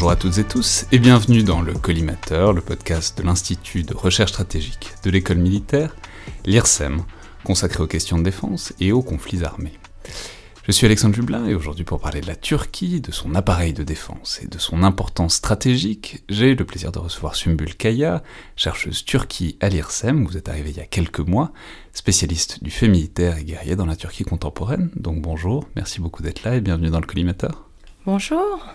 Bonjour à toutes et tous et bienvenue dans le Collimateur, le podcast de l'Institut de recherche stratégique de l'école militaire, l'IRSEM, consacré aux questions de défense et aux conflits armés. Je suis Alexandre Jublin et aujourd'hui pour parler de la Turquie, de son appareil de défense et de son importance stratégique, j'ai le plaisir de recevoir Sumbul Kaya, chercheuse Turquie à l'IRSEM, vous êtes arrivée il y a quelques mois, spécialiste du fait militaire et guerrier dans la Turquie contemporaine. Donc bonjour, merci beaucoup d'être là et bienvenue dans le collimateur. Bonjour.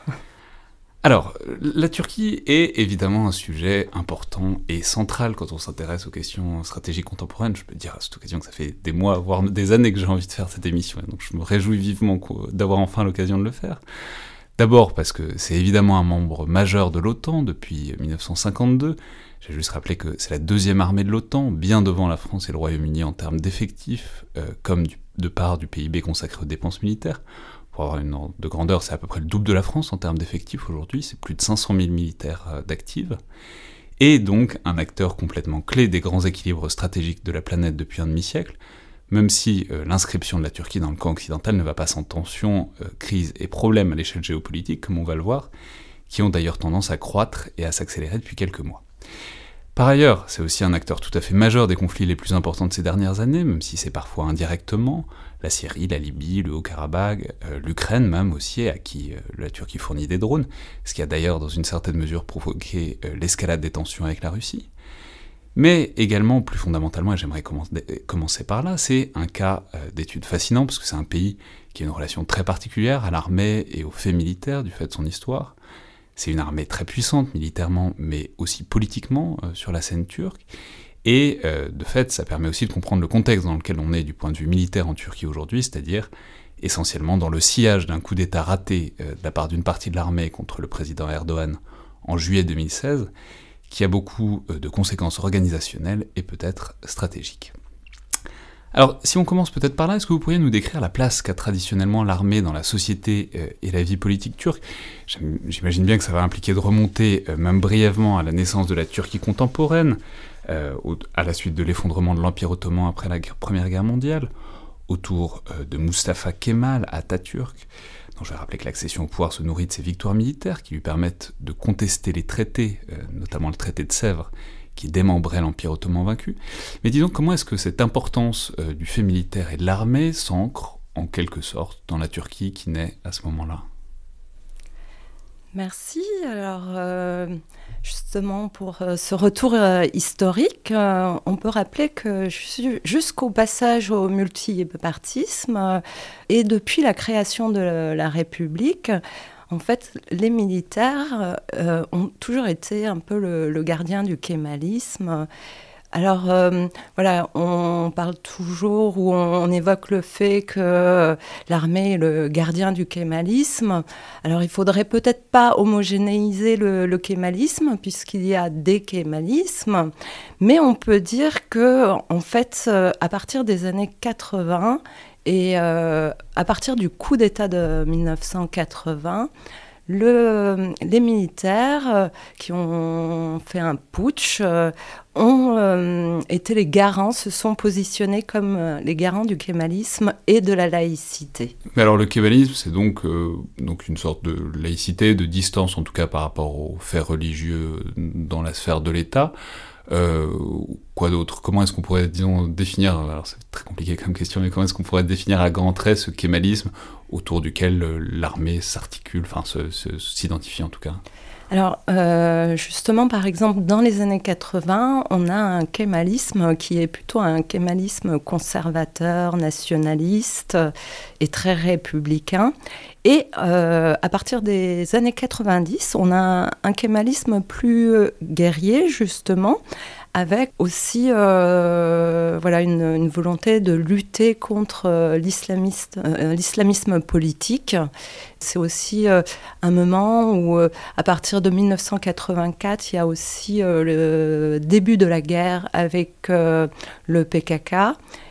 Alors, la Turquie est évidemment un sujet important et central quand on s'intéresse aux questions stratégiques contemporaines. Je peux dire à cette occasion que ça fait des mois, voire des années que j'ai envie de faire cette émission, donc je me réjouis vivement d'avoir enfin l'occasion de le faire. D'abord parce que c'est évidemment un membre majeur de l'OTAN depuis 1952. J'ai juste rappelé que c'est la deuxième armée de l'OTAN, bien devant la France et le Royaume-Uni en termes d'effectifs, euh, comme de part du PIB consacré aux dépenses militaires pour avoir une de grandeur, c'est à peu près le double de la France en termes d'effectifs aujourd'hui, c'est plus de 500 000 militaires euh, d'actifs, et donc un acteur complètement clé des grands équilibres stratégiques de la planète depuis un demi-siècle, même si euh, l'inscription de la Turquie dans le camp occidental ne va pas sans tensions, euh, crises et problèmes à l'échelle géopolitique, comme on va le voir, qui ont d'ailleurs tendance à croître et à s'accélérer depuis quelques mois. Par ailleurs, c'est aussi un acteur tout à fait majeur des conflits les plus importants de ces dernières années, même si c'est parfois indirectement, la Syrie, la Libye, le Haut-Karabakh, euh, l'Ukraine même aussi, à qui euh, la Turquie fournit des drones, ce qui a d'ailleurs dans une certaine mesure provoqué euh, l'escalade des tensions avec la Russie. Mais également, plus fondamentalement, et j'aimerais commencer par là, c'est un cas d'étude fascinant, parce que c'est un pays qui a une relation très particulière à l'armée et aux faits militaires du fait de son histoire. C'est une armée très puissante militairement, mais aussi politiquement sur la scène turque. Et euh, de fait, ça permet aussi de comprendre le contexte dans lequel on est du point de vue militaire en Turquie aujourd'hui, c'est-à-dire essentiellement dans le sillage d'un coup d'État raté euh, de la part d'une partie de l'armée contre le président Erdogan en juillet 2016, qui a beaucoup euh, de conséquences organisationnelles et peut-être stratégiques. Alors, si on commence peut-être par là, est-ce que vous pourriez nous décrire la place qu'a traditionnellement l'armée dans la société et la vie politique turque? J'imagine bien que ça va impliquer de remonter, même brièvement, à la naissance de la Turquie contemporaine, euh, à la suite de l'effondrement de l'Empire ottoman après la Première Guerre mondiale, autour euh, de Mustafa Kemal à Atatürk, dont je vais rappeler que l'accession au pouvoir se nourrit de ses victoires militaires qui lui permettent de contester les traités, euh, notamment le traité de Sèvres, qui démembrait l'Empire ottoman vaincu. Mais disons, comment est-ce que cette importance du fait militaire et de l'armée s'ancre, en quelque sorte, dans la Turquie qui naît à ce moment-là? Merci. Alors, justement, pour euh, ce retour euh, historique, euh, on peut rappeler que jusqu'au passage au multipartisme et depuis la création de la République, en fait, les militaires ont toujours été un peu le gardien du kémalisme alors euh, voilà, on parle toujours ou on, évoque le fait que l'armée est le gardien du kémalisme. Alors il faudrait peut-être pas homogénéiser le, kémalisme puisqu'il y a des kémalismes, mais on peut dire que en fait, euh, à partir des années 80 et euh, à partir du coup d'État de 1980, les militaires qui ont fait un putsch ont euh, été les garants, se sont positionnés comme euh, les garants du kémalisme et de la laïcité. Mais alors le kémalisme, c'est donc, euh, donc une sorte de laïcité, de distance en tout cas par rapport aux faits religieux dans la sphère de l'État. quoi d'autre? Comment est-ce qu'on pourrait, disons, définir, alors c'est très compliqué comme question, mais comment est-ce qu'on pourrait définir à grands traits ce kémalisme autour duquel l'armée s'articule, enfin s'identifie en tout cas? Alors, euh, justement, par exemple, dans les années 80, on a un kémalisme qui est plutôt un kémalisme conservateur, nationaliste et très républicain. Et euh, à partir des années 90, on a un kémalisme plus guerrier, justement, avec aussi euh, voilà, une, volonté de lutter contre euh, euh, l'islamisme politique. C'est aussi un moment où, à partir de 1984, il y a aussi le début de la guerre avec le PKK.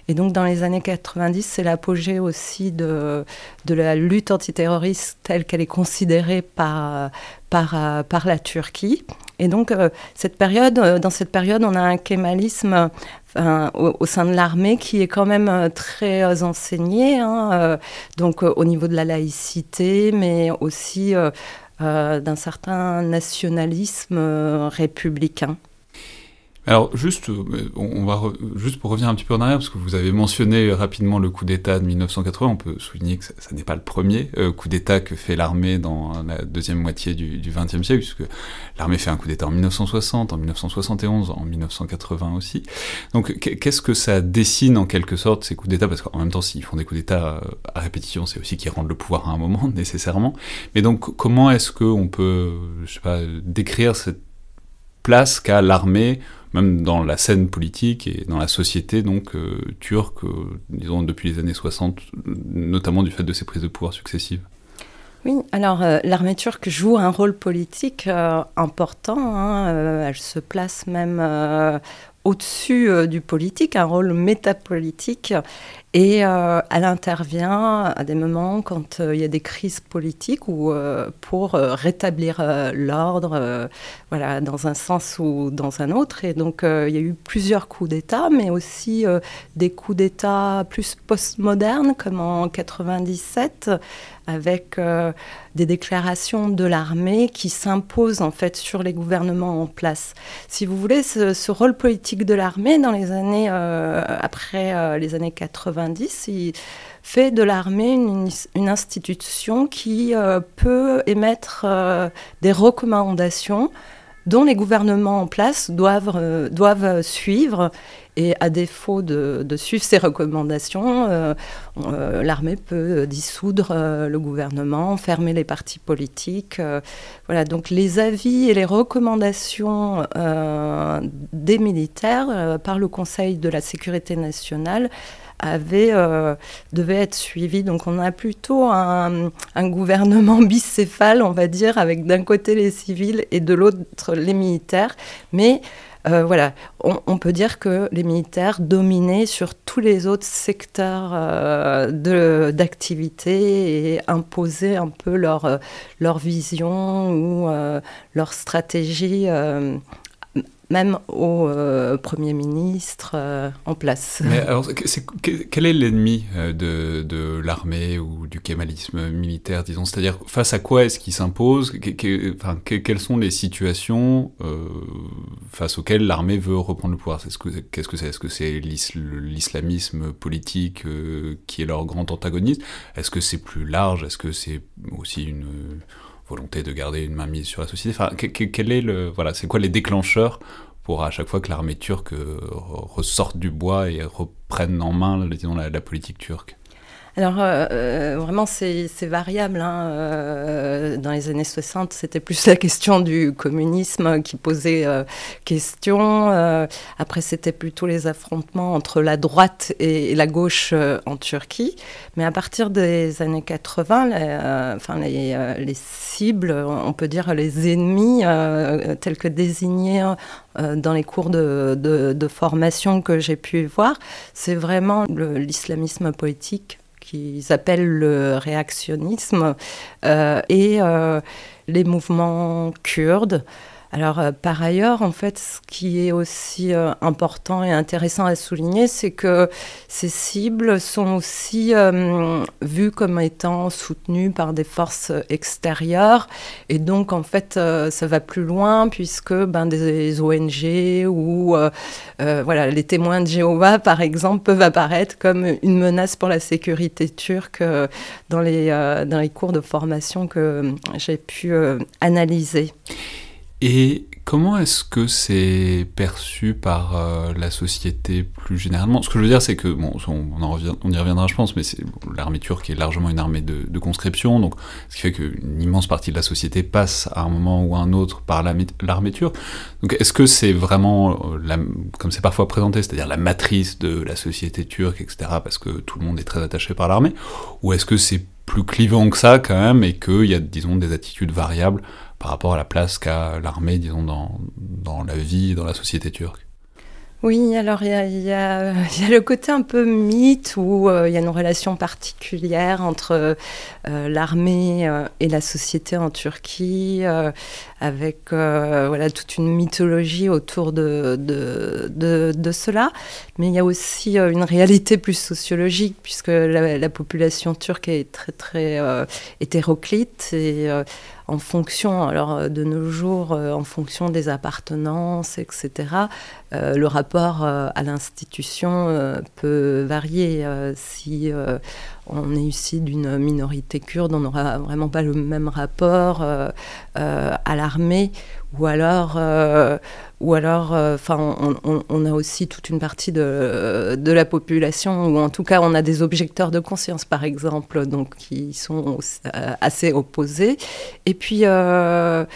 Et donc, dans les années 90, c'est l'apogée aussi de, de la lutte antiterroriste telle qu'elle est considérée par, par, par la Turquie. Et donc, euh, cette période, euh, dans cette période, on a un kémalisme au, sein de l'armée qui est quand même euh, très enseigné, hein, donc au niveau de la laïcité, mais aussi d'un certain nationalisme républicain. Alors juste, euh, on va juste pour revenir un petit peu en arrière, parce que vous avez mentionné rapidement le coup d'État de 1980, on peut souligner que ça, n'est pas le premier euh, coup d'État que fait l'armée dans la deuxième moitié du XXe siècle, puisque l'armée fait un coup d'État en 1960, en 1971, en 1980 aussi. Donc qu'est-ce que ça dessine en quelque sorte ces coups d'État? Parce qu'en même temps, s'ils font des coups d'État euh, à répétition, c'est aussi qu'ils rendent le pouvoir à un moment nécessairement. Mais donc comment est-ce qu'on peut, je sais décrire cette place qu'a l'armée même dans la scène politique et dans la société donc euh, turque, euh, disons depuis les années 60, notamment du fait de ses prises de pouvoir successives. Oui, alors euh, l'armée turque joue un rôle politique important. Hein, elle se place même au-dessus du politique, un rôle métapolitique. Et euh, elle intervient à des moments quand euh, il y a des crises politiques ou euh, pour rétablir l'ordre, voilà, dans un sens ou dans un autre. Et donc il y a eu plusieurs coups d'État, mais aussi des coups d'État plus postmodernes, comme en 97, avec des déclarations de l'armée qui s'imposent en fait sur les gouvernements en place. Si vous voulez, ce, rôle politique de l'armée dans les années après les années 80 il fait de l'armée une, institution qui euh, peut émettre euh, des recommandations dont les gouvernements en place doivent, euh, doivent suivre. Et à défaut de, suivre ces recommandations, l'armée peut dissoudre le gouvernement, fermer les partis politiques. voilà, donc les avis et les recommandations des militaires par le Conseil de la sécurité nationale avait, euh, être suivi. Donc on a plutôt un, gouvernement bicéphale, on va dire, avec d'un côté les civils et de l'autre les militaires. Mais euh, voilà, on, peut dire que les militaires dominaient sur tous les autres secteurs euh, d'activité et imposaient un peu leur, leur vision ou leur stratégie même au euh, Premier ministre euh, en place. Mais alors, quel est l'ennemi euh, de, l'armée ou du kémalisme militaire, disons? C'est-à-dire, face à quoi est-ce qu'il s'impose? Enfin, Quelles sont les situations face auxquelles l'armée veut reprendre le pouvoir? Qu'est-ce que c'est? Est-ce que c'est l'islamisme politique qui est leur grand antagoniste? Est-ce que c'est plus large? Est-ce que c'est aussi une volonté de garder une main mise sur la société. Enfin, quel est le, voilà, C'est quoi les déclencheurs pour à chaque fois que l'armée turque euh, ressorte du bois et reprenne en main disons, la politique turque? Alors, euh, euh, vraiment, c'est variable. Hein. Euh, dans les années 60, c'était plus la question du communisme qui posait question. après, c'était plutôt les affrontements entre la droite et, la gauche en Turquie. Mais à partir des années 80, les, enfin, les, cibles, on peut dire les ennemis, tels que désignés dans les cours de, de formation que j'ai pu voir, c'est vraiment l'islamisme politique qu'ils appellent le réactionnisme, euh, et euh, les mouvements kurdes. Alors, euh, par ailleurs, en fait, ce qui est aussi euh, important et intéressant à souligner, c'est que ces cibles sont aussi euh, vues comme étant soutenues par des forces extérieures. Et donc, en fait, ça va plus loin puisque ben, des ONG ou voilà, les témoins de Jéhovah, par exemple, peuvent apparaître comme une menace pour la sécurité turque dans, les, dans les cours de formation que j'ai pu analyser. Et comment est-ce que c'est perçu par euh, la société plus généralement? Ce que je veux dire, c'est que, bon, on, y reviendra, je pense, mais l'armée turque est largement une armée de, conscription, donc ce qui fait qu'une immense partie de la société passe à un moment ou à un autre par l'armée turque. Donc est-ce que c'est vraiment, euh, comme c'est parfois présenté, c'est-à-dire la matrice de la société turque, etc., parce que tout le monde est très attaché par l'armée, ou est-ce que c'est plus clivant que ça quand même et qu'il y a, disons, des attitudes variables par rapport à la place qu'a l'armée, disons, dans, dans la vie, dans la société turque oui, alors il y, a, le côté un peu mythe où euh, il y a une relation particulière entre euh, l'armée euh, et la société en Turquie, avec voilà, toute une mythologie autour de, de, de, cela. Mais il y a aussi une réalité plus sociologique, puisque la, la, population turque est très très hétéroclite et en fonction, alors de nos jours, en fonction des appartenances, etc., le rapport à l'institution peut varier. si on est ici d'une minorité kurde, on n'aura vraiment pas le même rapport à l'armée ou alors, euh, ou alors, euh, enfin, on, a aussi toute une partie de, de, la population, ou en tout cas, on a des objecteurs de conscience, par exemple, donc qui sont euh, assez opposés. Et puis, il y a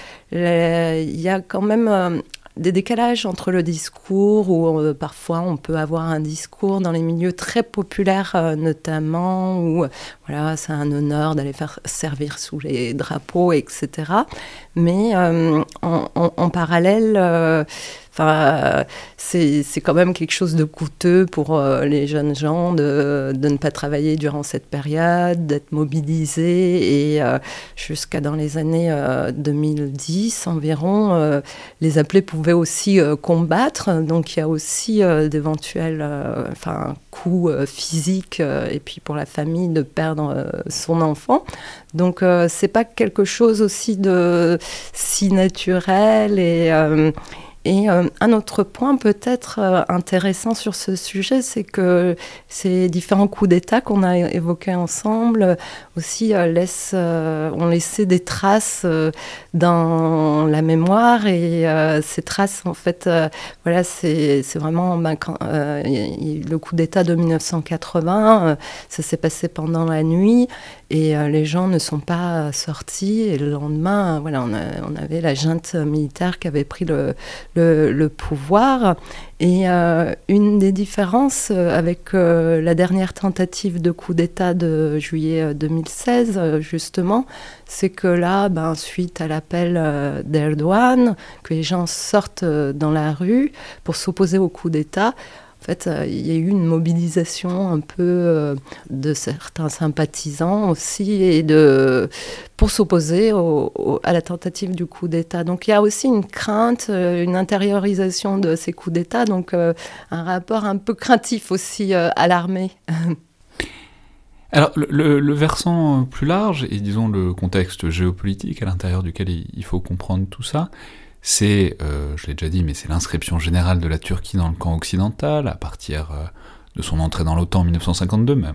quand même des décalages entre le discours, où euh, parfois on peut avoir un discours dans les milieux très populaires, euh, notamment, où voilà, c'est un honneur d'aller faire servir sous les drapeaux, etc. Mais euh, en, parallèle, Enfin, c'est quand même quelque chose de coûteux pour euh, les jeunes gens de, de, ne pas travailler durant cette période, d'être mobilisés. Et euh, jusqu'à dans les années 2010 euh, environ, les appelés pouvaient aussi combattre. Donc il y a aussi d'éventuels enfin, coûts physiques et puis pour la famille de perdre son enfant. Donc c'est pas quelque chose aussi de si naturel et et euh, un autre point peut-être euh, intéressant sur ce sujet, c'est que ces différents coups d'État qu'on a évoqués ensemble aussi euh, laissent, ont laissé des traces dans la mémoire et ces traces, en fait, voilà, c'est vraiment ben, le coup d'État de 1980, ça s'est passé pendant la nuit et les gens ne sont pas sortis et le lendemain, voilà, on, avait la junte militaire qui avait pris le pouvoir. Et euh, une des différences euh, avec euh, la dernière tentative de coup d'État de juillet 2016, justement, c'est que là, ben, suite à l'appel d'Erdogan, que les gens sortent dans la rue pour s'opposer au coup d'État, en fait, euh, il y a eu une mobilisation un peu euh, de certains sympathisants aussi et de, pour s'opposer à la tentative du coup d'État. Donc il y a aussi une crainte, euh, une intériorisation de ces coups d'État, donc un rapport un peu craintif aussi à l'armée. Alors, le, versant plus large, et disons le contexte géopolitique à l'intérieur duquel il faut comprendre tout ça, c'est, euh, je l'ai déjà dit, mais c'est l'inscription générale de la Turquie dans le camp occidental à partir euh, de son entrée dans l'OTAN en 1952 même,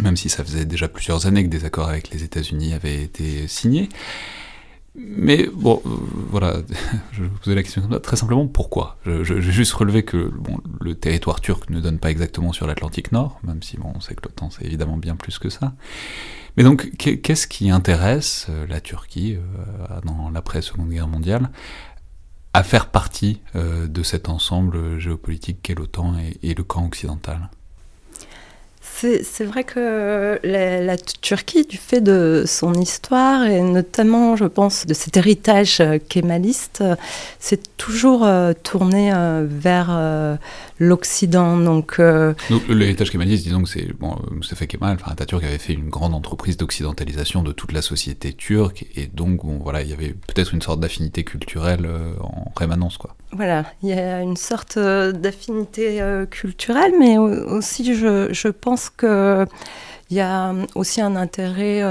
même si ça faisait déjà plusieurs années que des accords avec les États-Unis avaient été signés. Mais bon, euh, voilà, je vous poser la question très simplement pourquoi? J'ai juste relevé que bon, le territoire turc ne donne pas exactement sur l'Atlantique Nord, même si bon, on sait que l'OTAN c'est évidemment bien plus que ça. Mais donc, qu'est-ce qui intéresse euh, la Turquie euh, dans l'après-seconde guerre mondiale à faire partie de cet ensemble géopolitique qu'est l'OTAN et, le camp occidental? C'est vrai que la, Turquie, du fait de son histoire et notamment, je pense, de cet héritage kémaliste, s'est toujours tourné vers l'Occident. Donc, euh... l'héritage kémaliste, disons que c'est bon, Mustafa Kemal, enfin Atatürk avait fait une grande entreprise d'occidentalisation de toute la société turque, et donc bon, voilà, il y avait peut-être une sorte d'affinité culturelle euh, en rémanence, quoi. Voilà, il y a une sorte euh, d'affinité euh, culturelle, mais aussi je, pense que il y a aussi un intérêt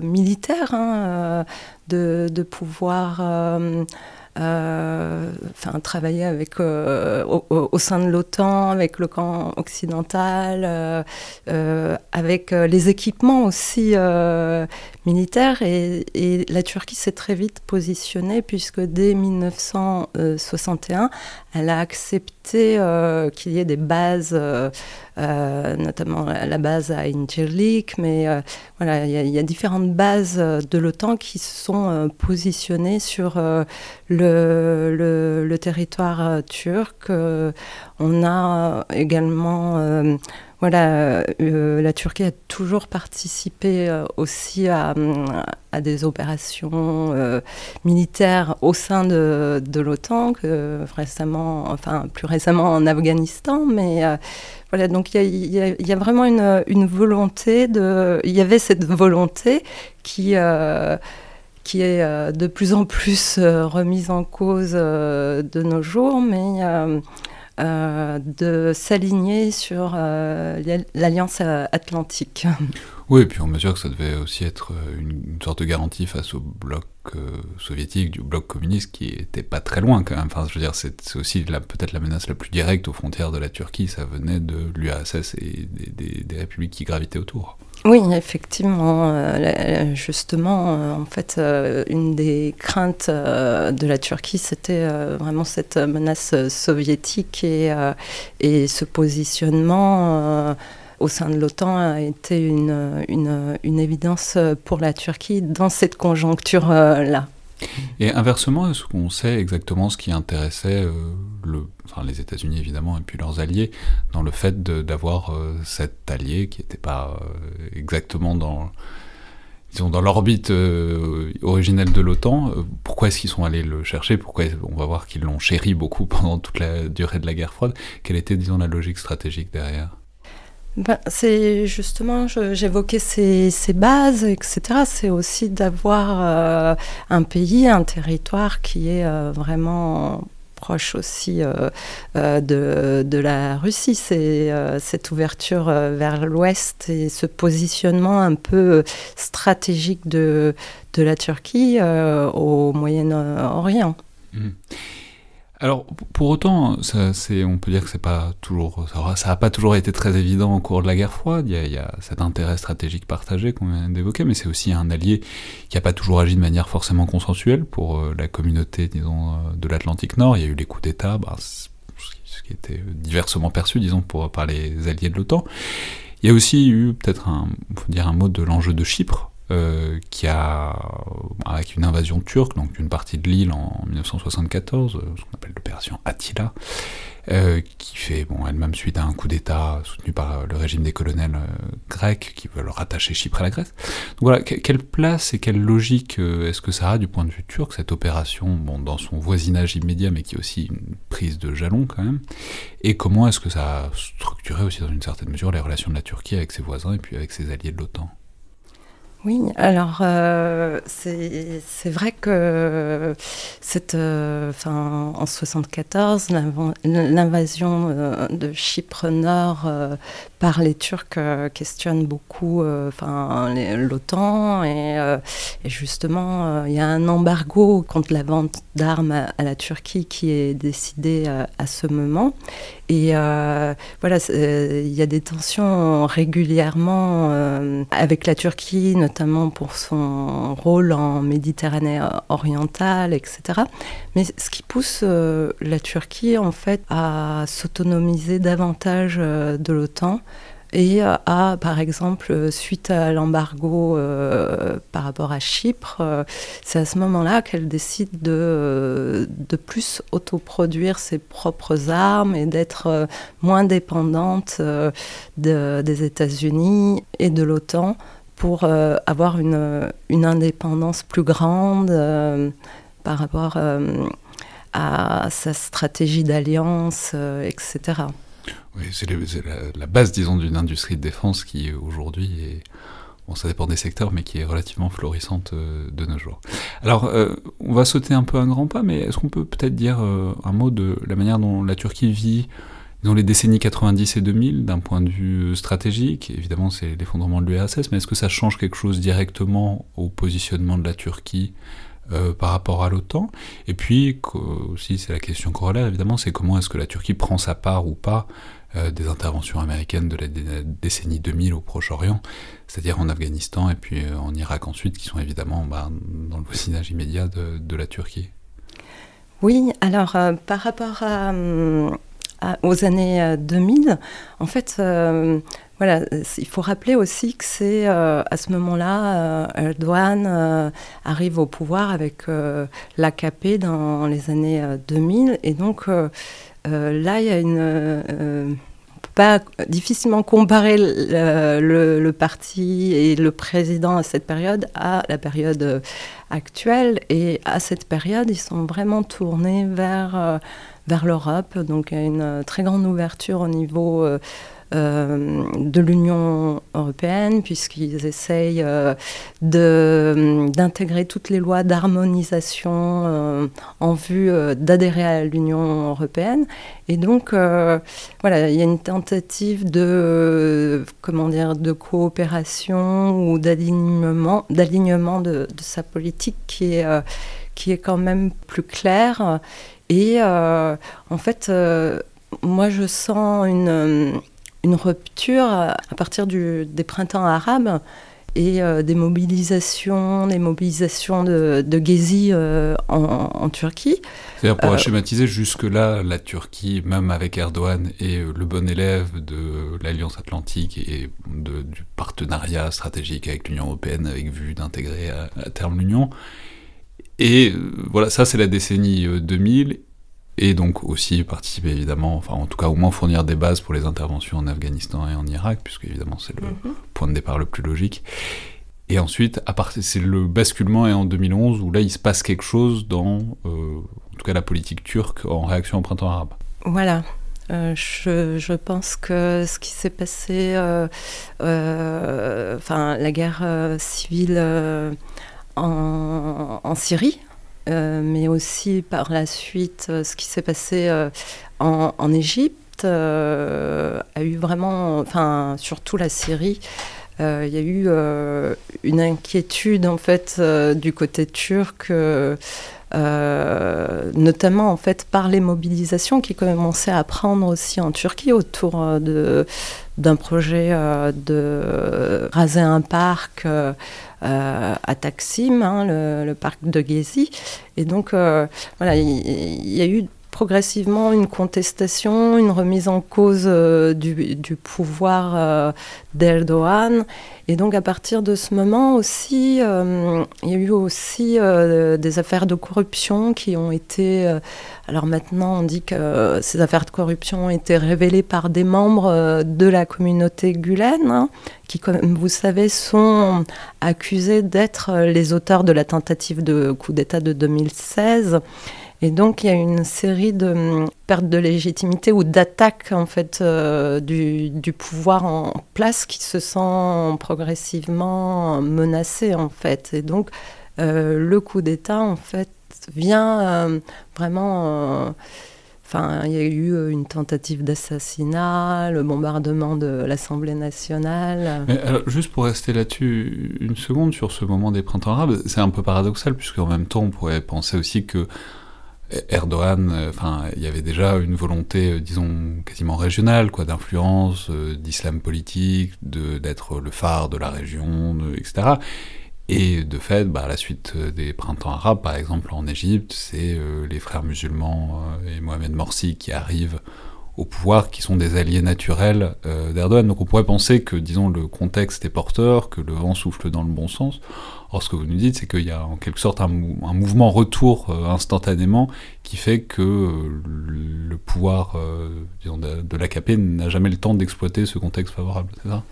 militaire hein, de, pouvoir euh, travailler avec, euh, au, sein de l'OTAN, avec le camp occidental, euh, avec les équipements aussi militaires. Et, la Turquie s'est très vite positionnée puisque dès 1961, elle a accepté qu'il y ait des bases euh, notamment la base à Incirlik, mais euh, voilà, il y, a différentes bases euh, de l'OTAN qui se sont positionnées sur le, le, territoire turc. on a également voilà, la Turquie a toujours participé aussi à, des opérations militaires au sein de, l'OTAN, récemment, enfin plus récemment en Afghanistan, mais voilà, donc il y, a, vraiment une, volonté de. Il y avait cette volonté qui. Euh, qui est euh, de plus en plus euh, remise en cause de nos jours, mais de s'aligner sur l'Alliance atlantique. Oui, et puis on mesure que ça devait aussi être une, sorte de garantie face au bloc soviétique, du bloc communiste, qui était pas très loin quand même. Enfin, je veux dire, c'est aussi peut-être la menace la plus directe aux frontières de la Turquie, ça venait de l'URSS et des républiques qui gravitaient autour. Oui, effectivement. Euh, justement, euh, en fait, euh, une des craintes de la Turquie, c'était vraiment cette menace soviétique et, ce positionnement au sein de l'OTAN a été une, évidence pour la Turquie dans cette conjoncture-là. Et inversement, est-ce qu'on sait exactement ce qui intéressait euh, les États-Unis évidemment et puis leurs alliés dans le fait d'avoir euh, cet allié qui n'était pas euh, exactement dans, disons, dans l'orbite originelle de l'OTAN? Pourquoi est-ce qu'ils sont allés le chercher? Pourquoi on va voir qu'ils l'ont chéri beaucoup pendant toute la durée de la guerre froide. Quelle était, disons, la logique stratégique derrière? Ben, c'est justement, j'évoquais ces, bases, etc. C'est aussi d'avoir euh, un pays, un territoire qui est euh, vraiment proche aussi euh, de, la Russie. C'est cette ouverture vers l'ouest et ce positionnement un peu stratégique de, de la Turquie au Moyen-Orient. Mmh. Alors, pour autant, ça, on peut dire que c'est pas toujours, ça n'a pas toujours été très évident au cours de la guerre froide. Il y a, cet intérêt stratégique partagé qu'on vient d'évoquer, mais c'est aussi un allié qui n'a pas toujours agi de manière forcément consensuelle pour euh, la communauté, disons, euh, de l'Atlantique Nord. Il y a eu les coups d'État, bah, ce qui était diversement perçu, disons, pour, par les alliés de l'OTAN. Il y a aussi eu peut-être un, faut dire un mot de l'enjeu de Chypre, euh, qui a, avec une invasion turque, donc d'une partie de l'île en 1974, euh, ce qu'on appelle l'opération Attila, euh, qui fait bon, elle-même suite à un coup d'État soutenu par le régime des colonels grecs qui veulent rattacher Chypre à la Grèce. Donc voilà, quelle place et quelle logique est-ce que ça a du point de vue turc, cette opération, bon, dans son voisinage immédiat, mais qui est aussi une prise de jalon quand même, et comment est-ce que ça a structuré aussi dans une certaine mesure les relations de la Turquie avec ses voisins et puis avec ses alliés de l'OTAN? Oui, alors euh, c'est vrai que euh, en 74, l'invasion euh, de Chypre Nord par les Turcs questionne beaucoup l'OTAN et, justement il y a un embargo contre la vente d'armes à, la Turquie qui est décidé à ce moment et voilà il y a des tensions régulièrement avec la Turquie notamment pour son rôle en Méditerranée orientale, etc. Mais ce qui pousse euh, la Turquie, en fait, à s'autonomiser davantage euh, de l'OTAN, et à, par exemple, suite à l'embargo euh, par rapport à Chypre, c'est à ce moment-là qu'elle décide de, de plus autoproduire ses propres armes et d'être moins dépendante des États-Unis et de l'OTAN pour euh, avoir une, une, indépendance plus grande euh, par rapport euh, à sa stratégie d'alliance, etc. Oui, c'est la, base, disons, d'une industrie de défense qui aujourd'hui est, bon, ça dépend des secteurs, mais qui est relativement florissante de nos jours. Alors, on va sauter un peu un grand pas, mais est-ce qu'on peut peut-être dire un mot de la manière dont la Turquie vit dans les décennies 90 et 2000, d'un point de vue stratégique, évidemment c'est l'effondrement de l'URSS, mais est-ce que ça change quelque chose directement au positionnement de la Turquie euh, par rapport à l'OTAN Et puis, aussi c'est la question corollaire évidemment, c'est comment est-ce que la Turquie prend sa part ou pas euh, des interventions américaines de la, décennie 2000 au Proche-Orient, c'est-à-dire en Afghanistan et puis euh, en Irak ensuite, qui sont évidemment bah, dans le voisinage immédiat de, de, la Turquie. Oui, alors par rapport à, aux années 2000, euh, en fait, euh, voilà, il faut rappeler aussi que c'est euh, à ce moment-là, Erdogan arrive au pouvoir avec l'AKP dans les années 2000, et donc là, il y a une pas difficilement comparer le, parti et le président à cette période à la période actuelle. Et à cette période, ils sont vraiment tournés vers vers l'Europe. Donc il y a une euh, très grande ouverture au niveau euh, de l'Union européenne, puisqu'ils essayent d'intégrer toutes les lois d'harmonisation en vue d'adhérer à l'Union européenne. Et donc, voilà, il y a une tentative de, comment dire, de coopération ou d'alignement, d'alignement de, de, sa politique qui est, qui est quand même plus claire. Et euh, en fait, euh, moi, je sens une, euh, une rupture à partir du, des printemps arabes et des mobilisations, des mobilisations de, de Gezi en, Turquie. C'est-à-dire, pour schématiser, jusque-là, la Turquie, même avec Erdogan, est le bon élève de l'Alliance Atlantique et de, du partenariat stratégique avec l'Union Européenne, avec vue d'intégrer à, à, terme l'Union. Et euh, voilà, ça c'est la décennie 2000, euh, et donc aussi participer évidemment, enfin en tout cas au moins fournir des bases pour les interventions en Afghanistan et en Irak, puisque évidemment c'est le mhm. point de départ le plus logique. Et ensuite, c'est le basculement est en 2011 où là il se passe quelque chose dans, euh, en tout cas la politique turque en réaction au printemps arabe. Voilà. je, je, pense que ce qui s'est passé, enfin la guerre civile en, Syrie, euh, mais aussi par la suite euh, ce qui s'est passé euh, en, Égypte a eu vraiment, enfin surtout la Syrie, il y a eu une inquiétude en fait du côté turc. notamment en fait par les mobilisations qui commençaient à prendre aussi en Turquie autour d'un projet de raser un parc euh, à Taksim, hein, le, parc de Gezi. Et donc, euh, voilà, il y, a eu progressivement une contestation, une remise en cause euh, du, pouvoir d'Erdogan. Et donc à partir de ce moment aussi, il y a eu aussi des affaires de corruption qui ont été... alors maintenant on dit que ces affaires de corruption ont été révélées par des membres de la communauté Gulen, hein, qui, comme vous savez, sont accusés d'être les auteurs de la tentative de coup d'État de 2016. Et donc, il y a une série de hum, pertes de légitimité ou d'attaques, en fait, euh, du, pouvoir en place qui se sent progressivement menacé, en fait. Et donc, euh, le coup d'État, en fait, vient euh, vraiment Enfin, il y a eu une tentative d'assassinat, le bombardement de l'Assemblée nationale. juste pour rester là-dessus une seconde sur ce moment des printemps arabes, c'est un peu paradoxal puisqu'en même temps on pourrait penser aussi que Erdogan, euh, enfin, il y avait déjà une volonté, euh, disons, quasiment régionale, quoi, d'influence, d'islam politique, d'être le phare de la région, etc. Et de fait, bah, à la suite euh, des printemps arabes, par exemple en Égypte, c'est euh, les frères musulmans euh, et Mohamed Morsi qui arrivent au pouvoir, qui sont des alliés naturels d'Erdogan. Donc on pourrait penser que, disons, le contexte est porteur, que le vent souffle dans le bon sens. Or, ce que vous nous dites, c'est qu'il y a en quelque sorte un, mouvement retour instantanément qui fait que le pouvoir disons, de, de l'AKP n'a jamais le temps d'exploiter ce contexte favorable, c'est ça?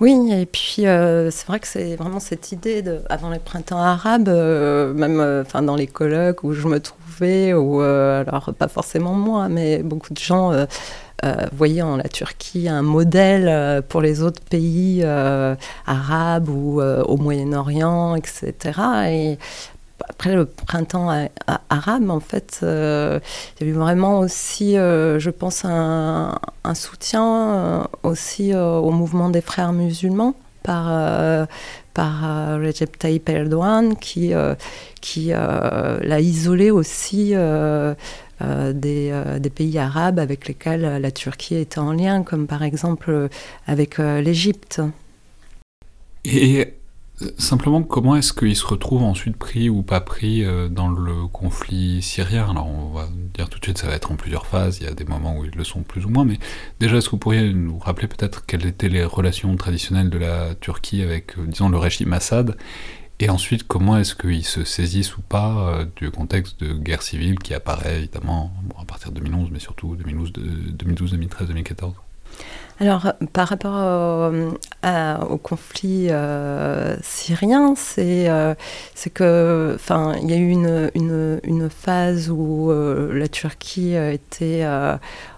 Oui, et puis euh, c'est vrai que c'est vraiment cette idée de, avant les printemps arabes, euh, même euh, dans les colloques où je me trouvais, ou alors pas forcément moi, mais beaucoup de gens voyaient en la Turquie un modèle pour les autres pays arabes ou au Moyen-Orient, etc. Et après le printemps arabe, en fait, euh, il y a eu vraiment aussi, euh, je pense, un, soutien euh, aussi au mouvement des frères musulmans par, par Recep Tayyip Erdogan, qui, qui l'a isolé aussi des, des, pays arabes avec lesquels la Turquie était en lien, comme par exemple avec l'Égypte. Et Simplement, comment est-ce qu'il se retrouve ensuite pris ou pas pris euh, dans le conflit syrien? Alors, on va dire tout de suite, ça va être en plusieurs phases, il y a des moments où ils le sont plus ou moins, mais déjà, est-ce que vous pourriez nous rappeler peut-être quelles étaient les relations traditionnelles de la Turquie avec, euh, disons, le régime Assad? Et ensuite, comment est-ce qu'ils se saisissent ou pas euh, du contexte de guerre civile qui apparaît évidemment à partir de 2011, mais surtout 2012, 2013, 2014 alors, par rapport au, conflit euh, syrien, c'est euh, que, enfin, il y a eu une, phase où euh, la Turquie était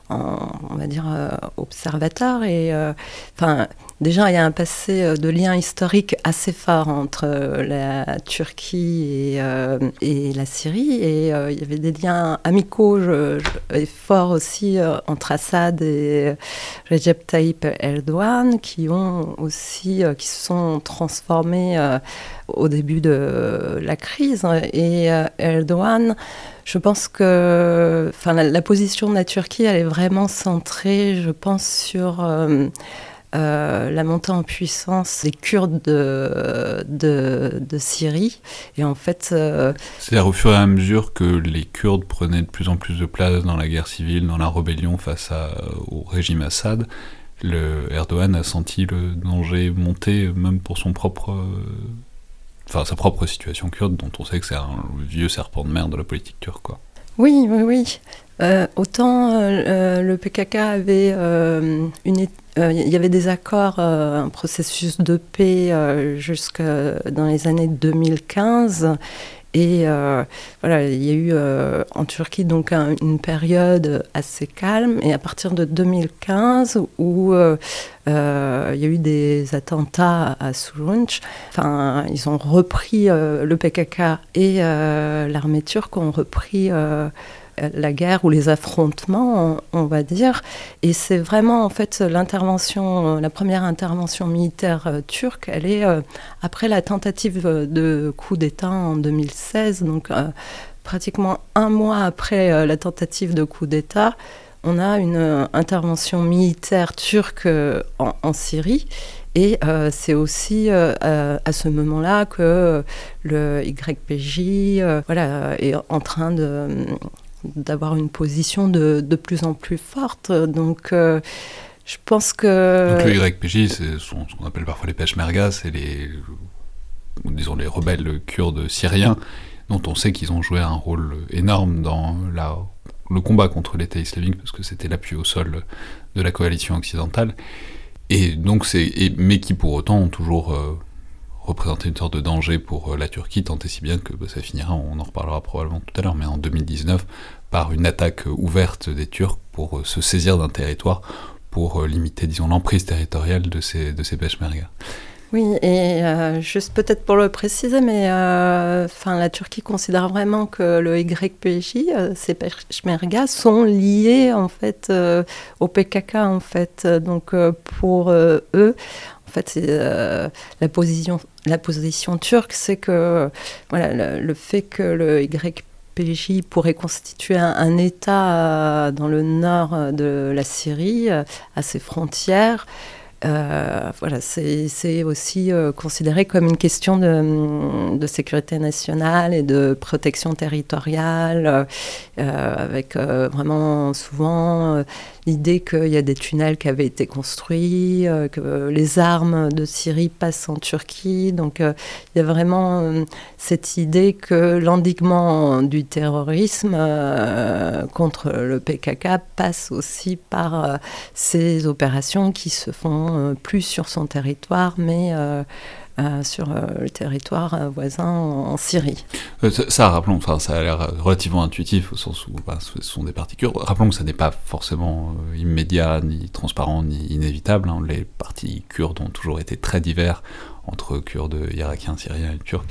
on va dire, observateur. Et enfin, déjà, il y a un passé de lien historique assez fort entre la Turquie et, et la Syrie. Et il y avait des liens amicaux et forts aussi entre Assad et Recep Tayyip Erdogan, qui ont aussi, qui se sont transformés au début de la crise. Et Erdogan je pense que enfin, la, position de la Turquie, elle est vraiment centrée, je pense, sur euh, la montée en puissance des Kurdes de, Syrie. Et en fait. Euh, C'est-à-dire au fur et à mesure que les Kurdes prenaient de plus en plus de place dans la guerre civile, dans la rébellion face au régime Assad, le Erdogan a senti le danger monter, même pour son propre enfin sa propre situation kurde, dont on sait que c'est un vieux serpent de mer de la politique turque. Quoi. Oui, oui, oui. Euh, autant euh, euh, le PKK avait une, il y avait des accords, un processus de paix jusque dans les années 2015 et euh, voilà, il y a eu euh, en Turquie donc une période assez calme. Et à partir de 2015, où euh, il y a eu des attentats à Soulunch, enfin, ils ont repris le PKK et l'armée turque ont repris la guerre ou les affrontements, on, va dire. Et c'est vraiment en fait l'intervention, la première intervention militaire euh, turque, elle est euh, après la tentative de coup d'État en 2016, donc euh, pratiquement un mois après la tentative de coup d'État. On a une intervention militaire turque en, Syrie et c'est aussi à ce moment-là que le YPJ voilà, est en train de, d'avoir une position de, de, plus en plus forte. Donc, euh, je pense que. Donc, le YPJ, c'est ce qu'on appelle parfois les Peshmerga, c'est les, disons, les rebelles kurdes syriens, dont on sait qu'ils ont joué un rôle énorme dans la, le combat contre l'État islamique, parce que c'était l'appui au sol de la coalition occidentale. Et donc, c'est, mais qui pour autant ont toujours euh, représenté une sorte de danger pour euh, la Turquie, tant et si bien que bah, ça finira, on en reparlera probablement tout à l'heure, mais en 2019, par une attaque ouverte des Turcs pour euh, se saisir d'un territoire, pour euh, limiter, disons, l'emprise territoriale de ces, de ces Peshmerga. Oui, et euh, juste peut-être pour le préciser, mais enfin la Turquie considère vraiment que le YPJ, ces Peshmerga, sont liés en fait au PKK en fait. Donc pour eux, en fait, la position la position turque, c'est que voilà le, le, fait que le YPJ PJ pourrait constituer un, État euh, dans le nord euh, de la Syrie, euh, à ses frontières. voilà, c'est aussi considéré comme une question de, de, sécurité nationale et de protection territoriale, avec vraiment souvent l'idée qu'il y a des tunnels qui avaient été construits, euh, que les armes de Syrie passent en Turquie. Donc euh, il y a vraiment euh, cette idée que l'endiguement du terrorisme contre le PKK passe aussi par ces opérations qui se font plus sur son territoire, mais euh, sur euh, le territoire euh, voisin en, Syrie. ça, rappelons, enfin, ça a l'air relativement intuitif au sens où bah, ce sont des partis kurdes. Rappelons que ça n'est pas forcément immédiat, ni transparent, ni inévitable. Hein. Les partis kurdes ont toujours été très divers entre Kurdes irakiens, Syriens et Turcs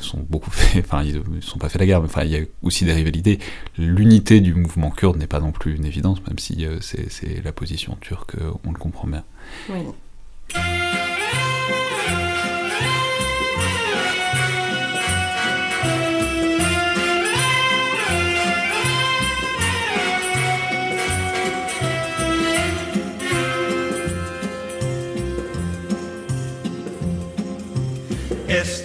ils sont beaucoup fait, enfin ils ne sont pas fait la guerre, mais enfin il y a aussi des rivalités. L'unité du mouvement kurde n'est pas non plus une évidence, même si c'est la position turque, on le comprend bien. Oui.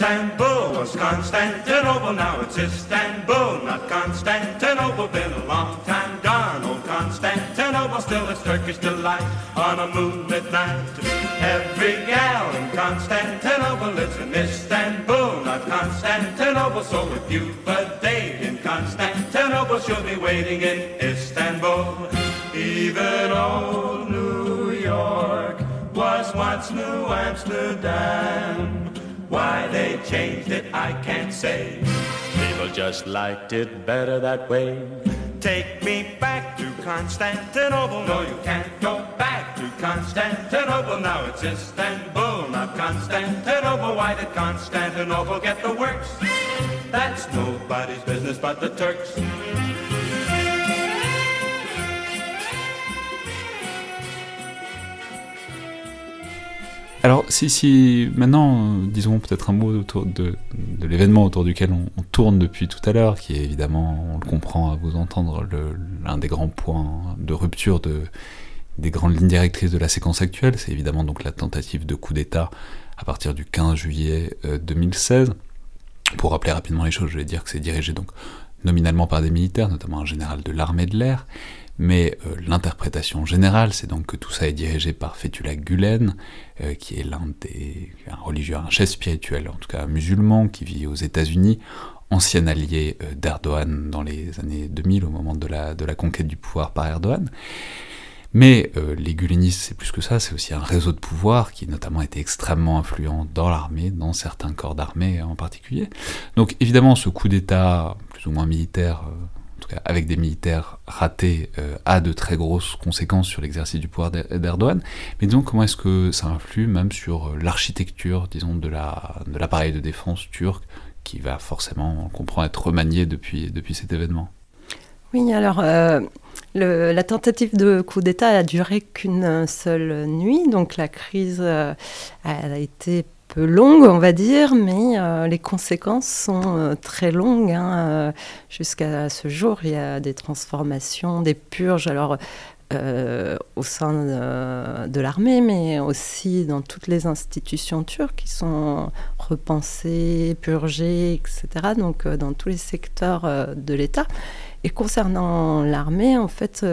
Istanbul was Constantinople, now it's Istanbul, not Constantinople. Been a long time gone, old Constantinople, still it's Turkish delight on a moonlit night. Every gal in Constantinople lives in Istanbul, not Constantinople. So if you've a date in Constantinople, she'll be waiting in Istanbul. Even old New York was once New Amsterdam. Why they changed it, I can't say. People just liked it better that way. Take me back to Constantinople. No, you can't go back to Constantinople. Now it's Istanbul, not Constantinople. Why did Constantinople get the works? That's nobody's business but the Turks. Alors, si, si maintenant, euh, disons peut-être un mot autour de, l'événement autour duquel on, tourne depuis tout à l'heure, qui est évidemment, on le comprend à vous entendre, l'un des grands points de rupture de, des grandes lignes directrices de la séquence actuelle, c'est évidemment donc la tentative de coup d'État à partir du 15 juillet euh, 2016. Pour rappeler rapidement les choses, je vais dire que c'est dirigé donc nominalement par des militaires, notamment un général de l'armée de l'air, mais euh, l'interprétation générale, c'est donc que tout ça est dirigé par Fethullah Gulen, euh, qui est l'un des un religieux, un chef spirituel, en tout cas musulman, qui vit aux États-Unis, ancien allié euh, d'Erdogan dans les années 2000, au moment de la, conquête du pouvoir par Erdogan. Mais les gulenistes, c'est plus que ça, c'est aussi un réseau de pouvoir qui notamment été extrêmement influent dans l'armée, dans certains corps d'armée en particulier. Donc évidemment, ce coup d'État, plus ou moins militaire, tout cas avec des militaires ratés, euh, a de très grosses conséquences sur l'exercice du pouvoir d'Erdogan. Mais disons, comment est-ce que ça influe même sur l'architecture, disons, de l'appareil la, de, de défense turc, qui va forcément, on comprend, être remanié depuis, depuis cet événement? Oui, alors euh, la tentative de coup d'État a duré qu'une seule nuit, donc la crise euh, a été longue, on va dire, mais euh, les conséquences sont euh, très longues. Hein, Jusqu'à ce jour, il y a des transformations, des purges. Alors, euh, au sein de, l'armée, mais aussi dans toutes les institutions turques qui sont repensées, purgées, etc. Donc euh, dans tous les secteurs euh, de l'État. Et concernant l'armée, en fait,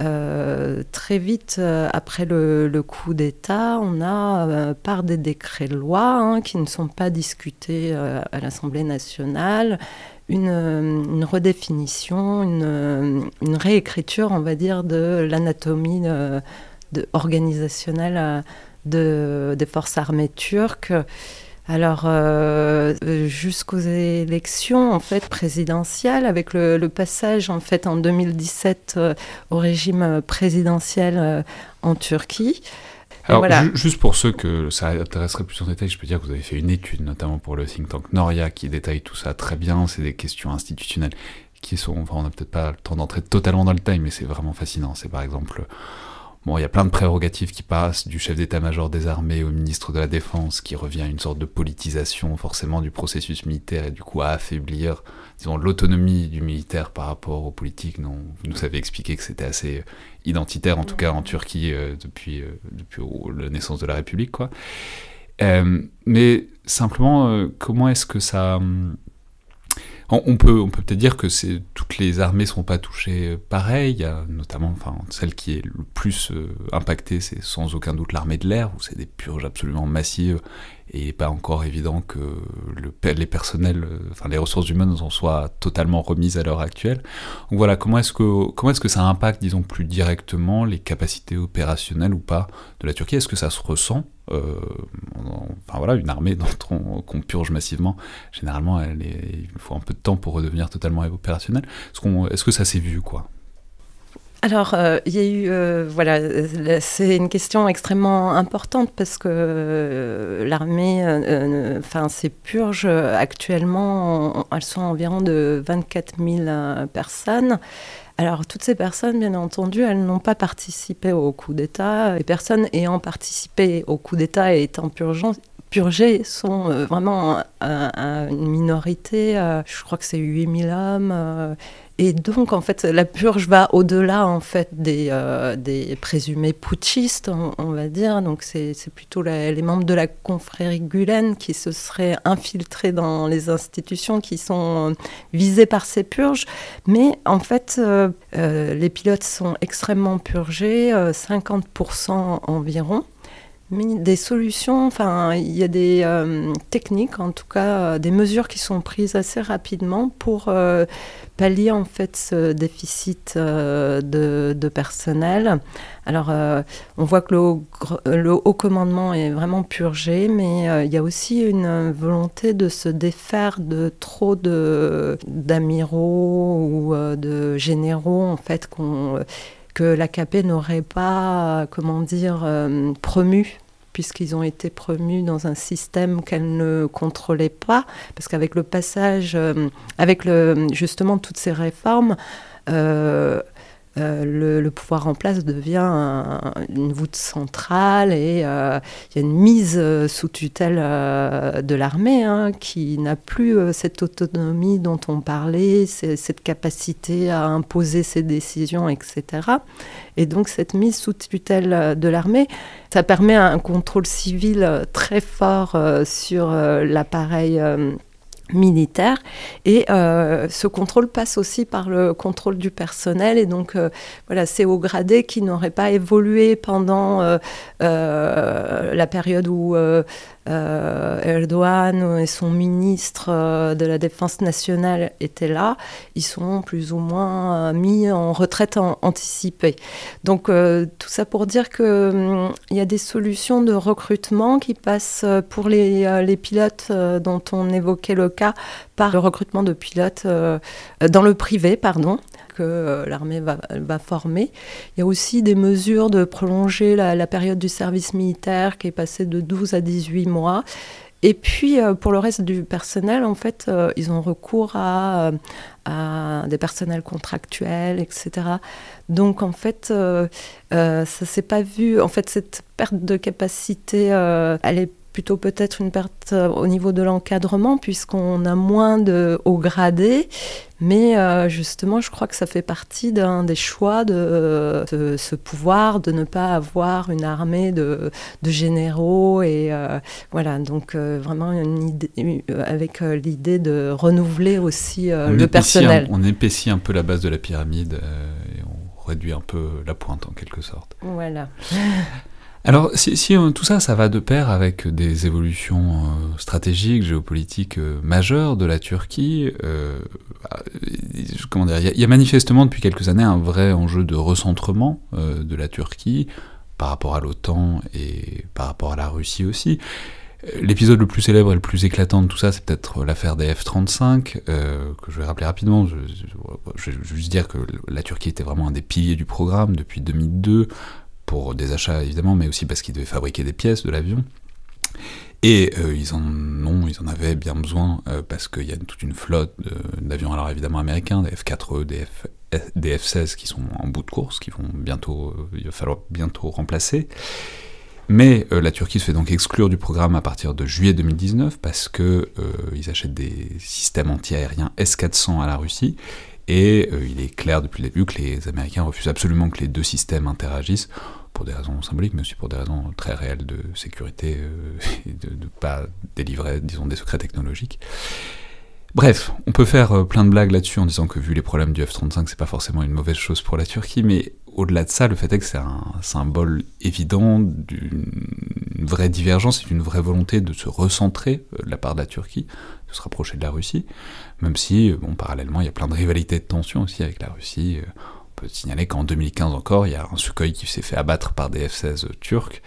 euh, très vite euh, après le, coup d'État, on a, euh, par des décrets de loi hein, qui ne sont pas discutés à l'Assemblée nationale, une, une redéfinition, une, réécriture, on va dire, de l'anatomie organisationnelle de, des forces armées turques. Alors, euh, jusqu'aux élections en fait présidentielles, avec le, le, passage en fait en 2017 euh, au régime présidentiel euh, en Turquie. Alors, voilà. juste pour ceux que ça intéresserait plus en détail, je peux dire que vous avez fait une étude, notamment pour le think tank Noria, qui détaille tout ça très bien. C'est des questions institutionnelles qui sont, enfin, on n'a peut-être pas le temps d'entrer totalement dans le détail, mais c'est vraiment fascinant. C'est par exemple Bon, il y a plein de prérogatives qui passent, du chef d'état-major des armées au ministre de la Défense, qui revient à une sorte de politisation forcément du processus militaire et du coup à affaiblir, disons, l'autonomie du militaire par rapport aux politiques. Non, vous nous avez expliqué que c'était assez identitaire, en tout cas en Turquie, euh, depuis, euh, depuis la naissance de la République, quoi. Euh, mais simplement, euh, comment est-ce que ça... Hum, on peut peut-être dire que c'est toutes les armées sont pas touchées pareil. Il y a notamment, enfin, celle qui est le plus euh, impactée, c'est sans aucun doute l'armée de l'air, où c'est des purges absolument massives et pas encore évident que le, les personnels, euh, enfin les ressources humaines en soient totalement remises à l'heure actuelle. Donc voilà, comment est-ce que ça impacte, disons plus directement, les capacités opérationnelles ou pas de la Turquie? Est-ce que ça se ressent? Euh, enfin voilà, une armée qu'on purge massivement, généralement, il faut un peu de temps pour redevenir totalement opérationnelle. Est-ce, que ça s'est vu, quoi? Alors, euh, il y a eu, euh, voilà, c'est une question extrêmement importante parce que l'armée, enfin, ces purges actuellement, elles sont environ de 24 000 personnes. Alors, toutes ces personnes, bien entendu, elles n'ont pas participé au coup d'État. Les personnes ayant participé au coup d'État et étant purgées sont euh, vraiment une minorité. Euh, je crois que c'est 8000 hommes. Et donc, en fait, la purge va au-delà, en fait, des, euh, des présumés putschistes, on, va dire. Donc, c'est plutôt les membres de la confrérie Gulen qui se seraient infiltrés dans les institutions qui sont visées par ces purges. Mais, en fait, euh, euh, les pilotes sont extrêmement purgés, 50% environ. Des solutions, enfin, il y a des euh, techniques, en tout cas, euh, des mesures qui sont prises assez rapidement pour euh, pallier en fait ce déficit de, de, personnel. Alors, on voit que le, le, haut commandement est vraiment purgé, mais il y a aussi une volonté de se défaire de trop d'amiraux ou de généraux, en fait, qu'on que l'AKP n'aurait pas, comment dire, euh, promu puisqu'ils ont été promus dans un système qu'elle ne contrôlait pas, parce qu'avec le passage, euh, avec le, justement toutes ces réformes, euh, euh, le, pouvoir en place devient une voûte centrale et euh, il y a une mise euh, sous tutelle de l'armée hein, qui n'a plus cette autonomie dont on parlait, cette capacité à imposer ses décisions, etc. Et donc cette mise sous tutelle de l'armée, ça permet un contrôle civil très fort sur l'appareil militaire. Et euh, ce contrôle passe aussi par le contrôle du personnel. Et donc, euh, voilà, c'est au gradé qui n'aurait pas évolué pendant euh, la période où euh, Erdogan et son ministre euh, de la Défense nationale étaient là, ils sont plus ou moins euh, mis en retraite anticipée. Donc tout ça pour dire qu'il hum, il y a des solutions de recrutement qui passent pour les, les pilotes dont on évoquait le cas par le recrutement de pilotes dans le privé, pardon que euh, l'armée va, former. Il y a aussi des mesures de prolonger la, période du service militaire qui est passée de 12 à 18 mois. Et puis, euh, pour le reste du personnel, en fait, euh, ils ont recours à, des personnels contractuels, etc. Donc, en fait, ça ne s'est pas vu. En fait, cette perte de capacité, elle est plutôt peut-être une perte euh, au niveau de l'encadrement, puisqu'on a moins de hauts gradés. Mais euh, justement, je crois que ça fait partie d'un des choix de, ce pouvoir de ne pas avoir une armée de, généraux. Et euh, voilà, donc vraiment une idée, avec l'idée de renouveler aussi le personnel. on épaissit un peu la base de la pyramide et on réduit un peu la pointe en quelque sorte. Voilà. Alors, si, euh, tout ça, ça va de pair avec des évolutions euh, stratégiques, géopolitiques euh, majeures de la Turquie, comment dire, il y, a manifestement depuis quelques années un vrai enjeu de recentrement de la Turquie par rapport à l'OTAN et par rapport à la Russie aussi. L'épisode le plus célèbre et le plus éclatant de tout ça, c'est peut-être l'affaire des F-35, que je vais rappeler rapidement. Je, je, vais juste dire que la Turquie était vraiment un des piliers du programme depuis 2002 pour des achats évidemment, mais aussi parce qu'ils devaient fabriquer des pièces de l'avion. Et euh, ils en ont, ils en avaient bien besoin euh, parce qu'il y a toute une flotte d'avions, alors évidemment américains, des F-4E, des, F, des F-16 qui sont en bout de course, qui vont bientôt, euh, il va falloir bientôt remplacer. Mais la Turquie se fait donc exclure du programme à partir de juillet 2019 parce que ils achètent des systèmes anti-aériens S-400 à la Russie. Et il est clair depuis le début que les Américains refusent absolument que les deux systèmes interagissent pour des raisons symboliques, mais aussi pour des raisons très réelles de sécurité euh, et de ne pas délivrer, disons, des secrets technologiques. Bref, on peut faire euh, plein de blagues là-dessus en disant que vu les problèmes du F-35, c'est pas forcément une mauvaise chose pour la Turquie, mais au-delà de ça, le fait est que c'est un symbole évident d'une vraie divergence et d'une vraie volonté de se recentrer euh, de la part de la Turquie, de se rapprocher de la Russie, même si, bon, parallèlement, il y a plein de rivalités de tensions aussi avec la Russie peut signaler qu'en 2015 encore, il y a un Sukhoi qui s'est fait abattre par des F-16 turcs.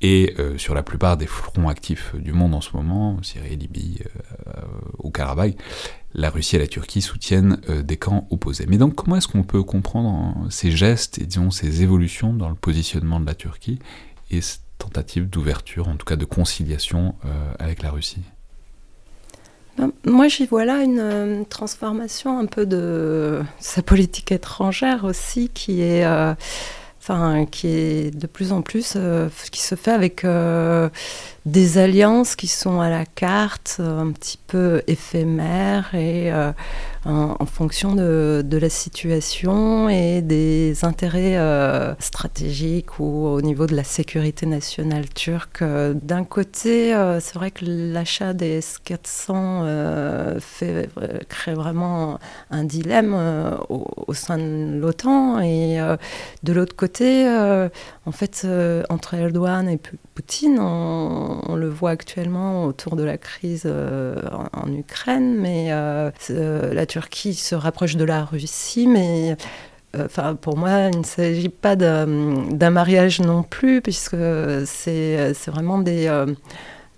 Et euh, sur la plupart des fronts actifs du monde en ce moment, Syrie, Libye, euh, au Karabakh, la Russie et la Turquie soutiennent euh, des camps opposés. Mais donc comment est-ce qu'on peut comprendre hein, ces gestes et disons ces évolutions dans le positionnement de la Turquie et cette tentative d'ouverture, en tout cas de conciliation avec la Russie? Moi, j'y vois là une euh, transformation un peu de sa politique étrangère aussi, qui est, euh, enfin, qui est de plus en plus, euh, qui se fait avec des alliances qui sont à la carte, un petit peu éphémères et en, fonction de, la situation et des intérêts stratégiques ou au niveau de la sécurité nationale turque. D'un côté, c'est vrai que l'achat des S-400 fait, crée vraiment un dilemme au, sein de l'OTAN et de l'autre côté, en fait, entre Erdogan et Poutine, on, le voit actuellement autour de la crise euh, en, Ukraine, mais euh, euh, la Turquie se rapproche de la Russie, mais Enfin, pour moi, il ne s'agit pas d'un mariage non plus, puisque c'est vraiment des,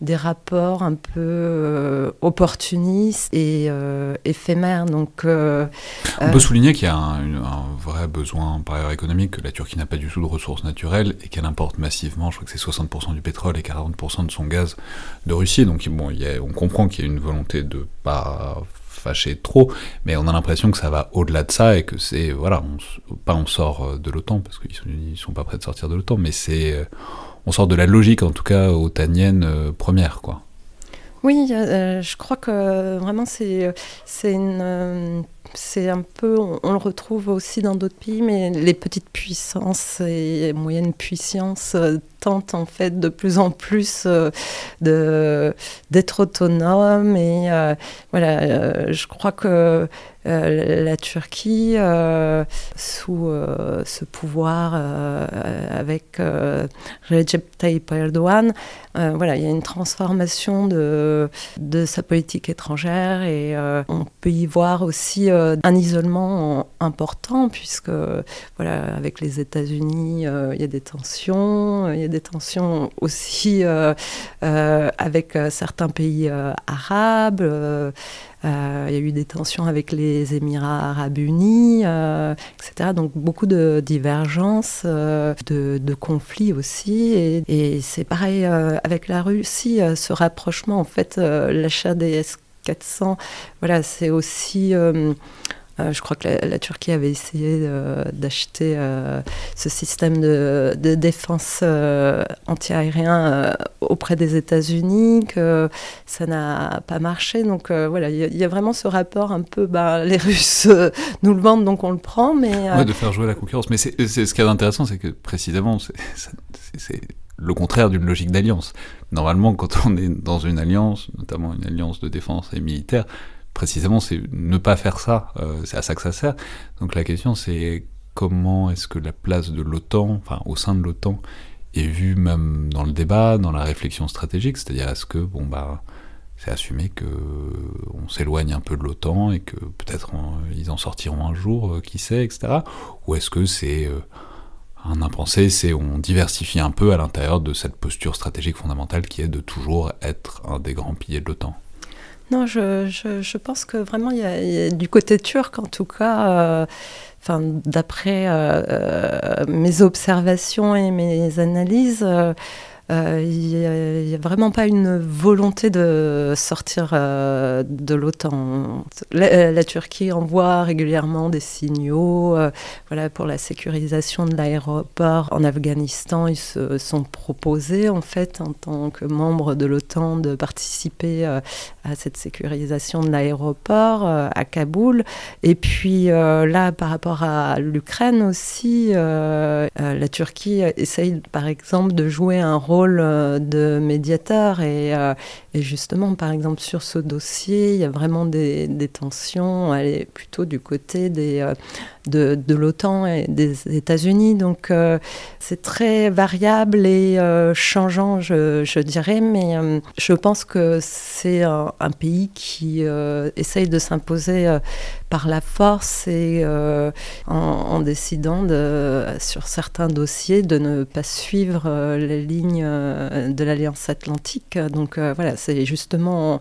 des rapports un peu euh, opportunistes et euh, éphémères. Donc, euh, On peut souligner qu'il y a un, vrai besoin par ailleurs économique, que la Turquie n'a pas du tout de ressources naturelles et qu'elle importe massivement, je crois que c'est 60% du pétrole et 40% de son gaz de Russie. Donc bon, on comprend qu'il y a une volonté de pas fâcher trop, mais on a l'impression que ça va au-delà de ça et que c'est, voilà, pas on sort de l'OTAN, parce qu'ils sont, sont pas prêts de sortir de l'OTAN, mais c'est on sort de la logique, en tout cas otanienne euh, première, quoi. Oui, euh, je crois que vraiment c'est c'est une euh, c'est un peu, on, le retrouve aussi dans d'autres pays, mais les petites puissances et moyennes puissances tentent en fait de plus en plus de d'être autonomes et voilà, je crois que euh, la Turquie euh, sous euh, ce pouvoir avec Recep Tayyip Erdogan. voilà, il y a une transformation de sa politique étrangère et on peut y voir aussi un isolement important puisque voilà, avec les États-Unis, il y a des tensions, il y a des tensions aussi avec certains pays arabes. Euh, il y a eu des tensions avec les Émirats arabes unis, euh, etc. Donc beaucoup de divergences, euh, de, conflits aussi. Et, c'est pareil avec la Russie, ce rapprochement, en fait, l'achat des S-400, voilà, c'est aussi euh, je crois que la, Turquie avait essayé d'acheter euh, ce système de, défense euh, anti-aérien auprès des États-Unis, que ça n'a pas marché. Donc voilà, il y, a vraiment ce rapport un peu, bah, les Russes nous le vendent, donc on le prend. Mais, ouais, de faire jouer la concurrence. Mais c'est ce qui est intéressant, c'est que précisément, c'est le contraire d'une logique d'alliance. Normalement, quand on est dans une alliance, notamment une alliance de défense et militaire, précisément, c'est ne pas faire ça. Euh, c'est à ça que ça sert. Donc la question, c'est comment est-ce que la place de l'OTAN, enfin au sein de l'OTAN, est vue même dans le débat, dans la réflexion stratégique, c'est-à-dire est-ce que bon bah c'est assumé que on s'éloigne un peu de l'OTAN et que peut-être ils en sortiront un jour, euh, qui sait, etc. Ou est-ce que c'est euh, un impensé, c'est on diversifie un peu à l'intérieur de cette posture stratégique fondamentale qui est de toujours être un des grands piliers de l'OTAN. Non, je, je, pense que vraiment, il y, du côté turc, en tout cas, euh, d'après euh, euh, mes observations et mes analyses, il n'y a, vraiment pas une volonté de sortir euh, de l'OTAN. La, la, Turquie envoie régulièrement des signaux euh, voilà, pour la sécurisation de l'aéroport en Afghanistan. Ils se sont proposés, en fait, en tant que membres de l'OTAN, de participer à cette sécurisation de l'aéroport à Kaboul. Et puis là, par rapport à l'Ukraine aussi, la Turquie essaye, par exemple, de jouer un rôle euh, de médiateur et, euh, et, justement, par exemple, sur ce dossier, il y a vraiment des, tensions, elle est plutôt du côté des, euh, de, l'OTAN et des États-Unis. Donc, c'est très variable et changeant, je, dirais, mais je pense que c'est un, pays qui essaye de s'imposer par la force et euh, en, décidant sur certains dossiers de ne pas suivre euh, les lignes euh, de l'Alliance Atlantique. Donc voilà, c'est justement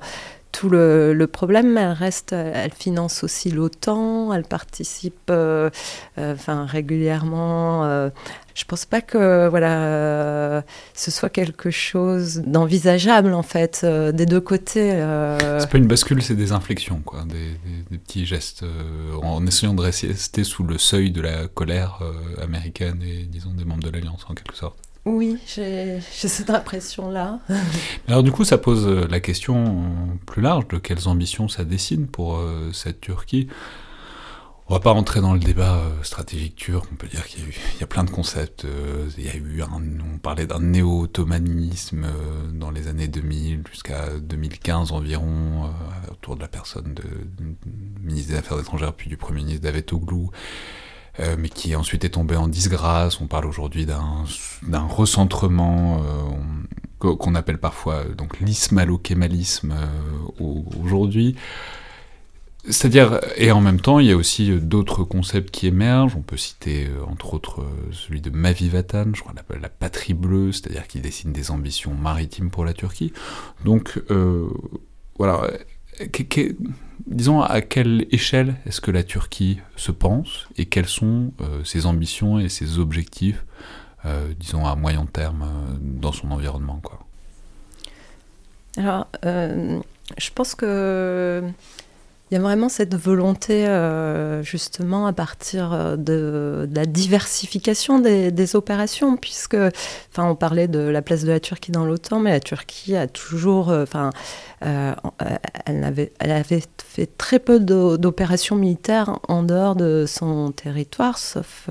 tout le, problème, elle reste, elle finance aussi l'OTAN, elle participe enfin, régulièrement je pense pas que voilà ce soit quelque chose d'envisageable en fait euh, des deux côtés. Euh. C'est pas une bascule, c'est des inflexions quoi, des, petits gestes euh, en essayant de rester sous le seuil de la colère américaine et disons des membres de l'alliance en quelque sorte. Oui, j'ai cette impression-là. Alors du coup, ça pose la question plus large de quelles ambitions ça dessine pour cette Turquie. On va pas rentrer dans le débat euh, stratégique turc, on peut dire qu'il y, a plein de concepts. Euh, il y a eu on parlait d'un néo-ottomanisme euh, dans les années 2000 jusqu'à 2015 environ, autour de la personne du ministre des Affaires étrangères puis du Premier ministre Davutoglu, mais qui ensuite est tombé en disgrâce. On parle aujourd'hui d'un recentrement qu'on appelle parfois donc l'ismalo-kémalisme aujourd'hui. C'est-à-dire, et en même temps, il y a aussi euh, d'autres concepts qui émergent. On peut citer, euh, entre autres, euh, celui de Mavi Vatan, je crois qu'on appelle la patrie bleue, c'est-à-dire qu'il dessine des ambitions maritimes pour la Turquie. Donc, voilà. Disons, à quelle échelle est-ce que la Turquie se pense et quelles sont ses ambitions et ses objectifs, disons, à moyen terme dans son environnement. Alors, je pense que il y a vraiment cette volonté, euh, justement, à partir euh, de, la diversification des, opérations, puisque, enfin, on parlait de la place de la Turquie dans l'OTAN, mais la Turquie a toujours, euh, enfin, elle, avait, elle avait fait très peu d'opérations militaires en dehors de son territoire, sauf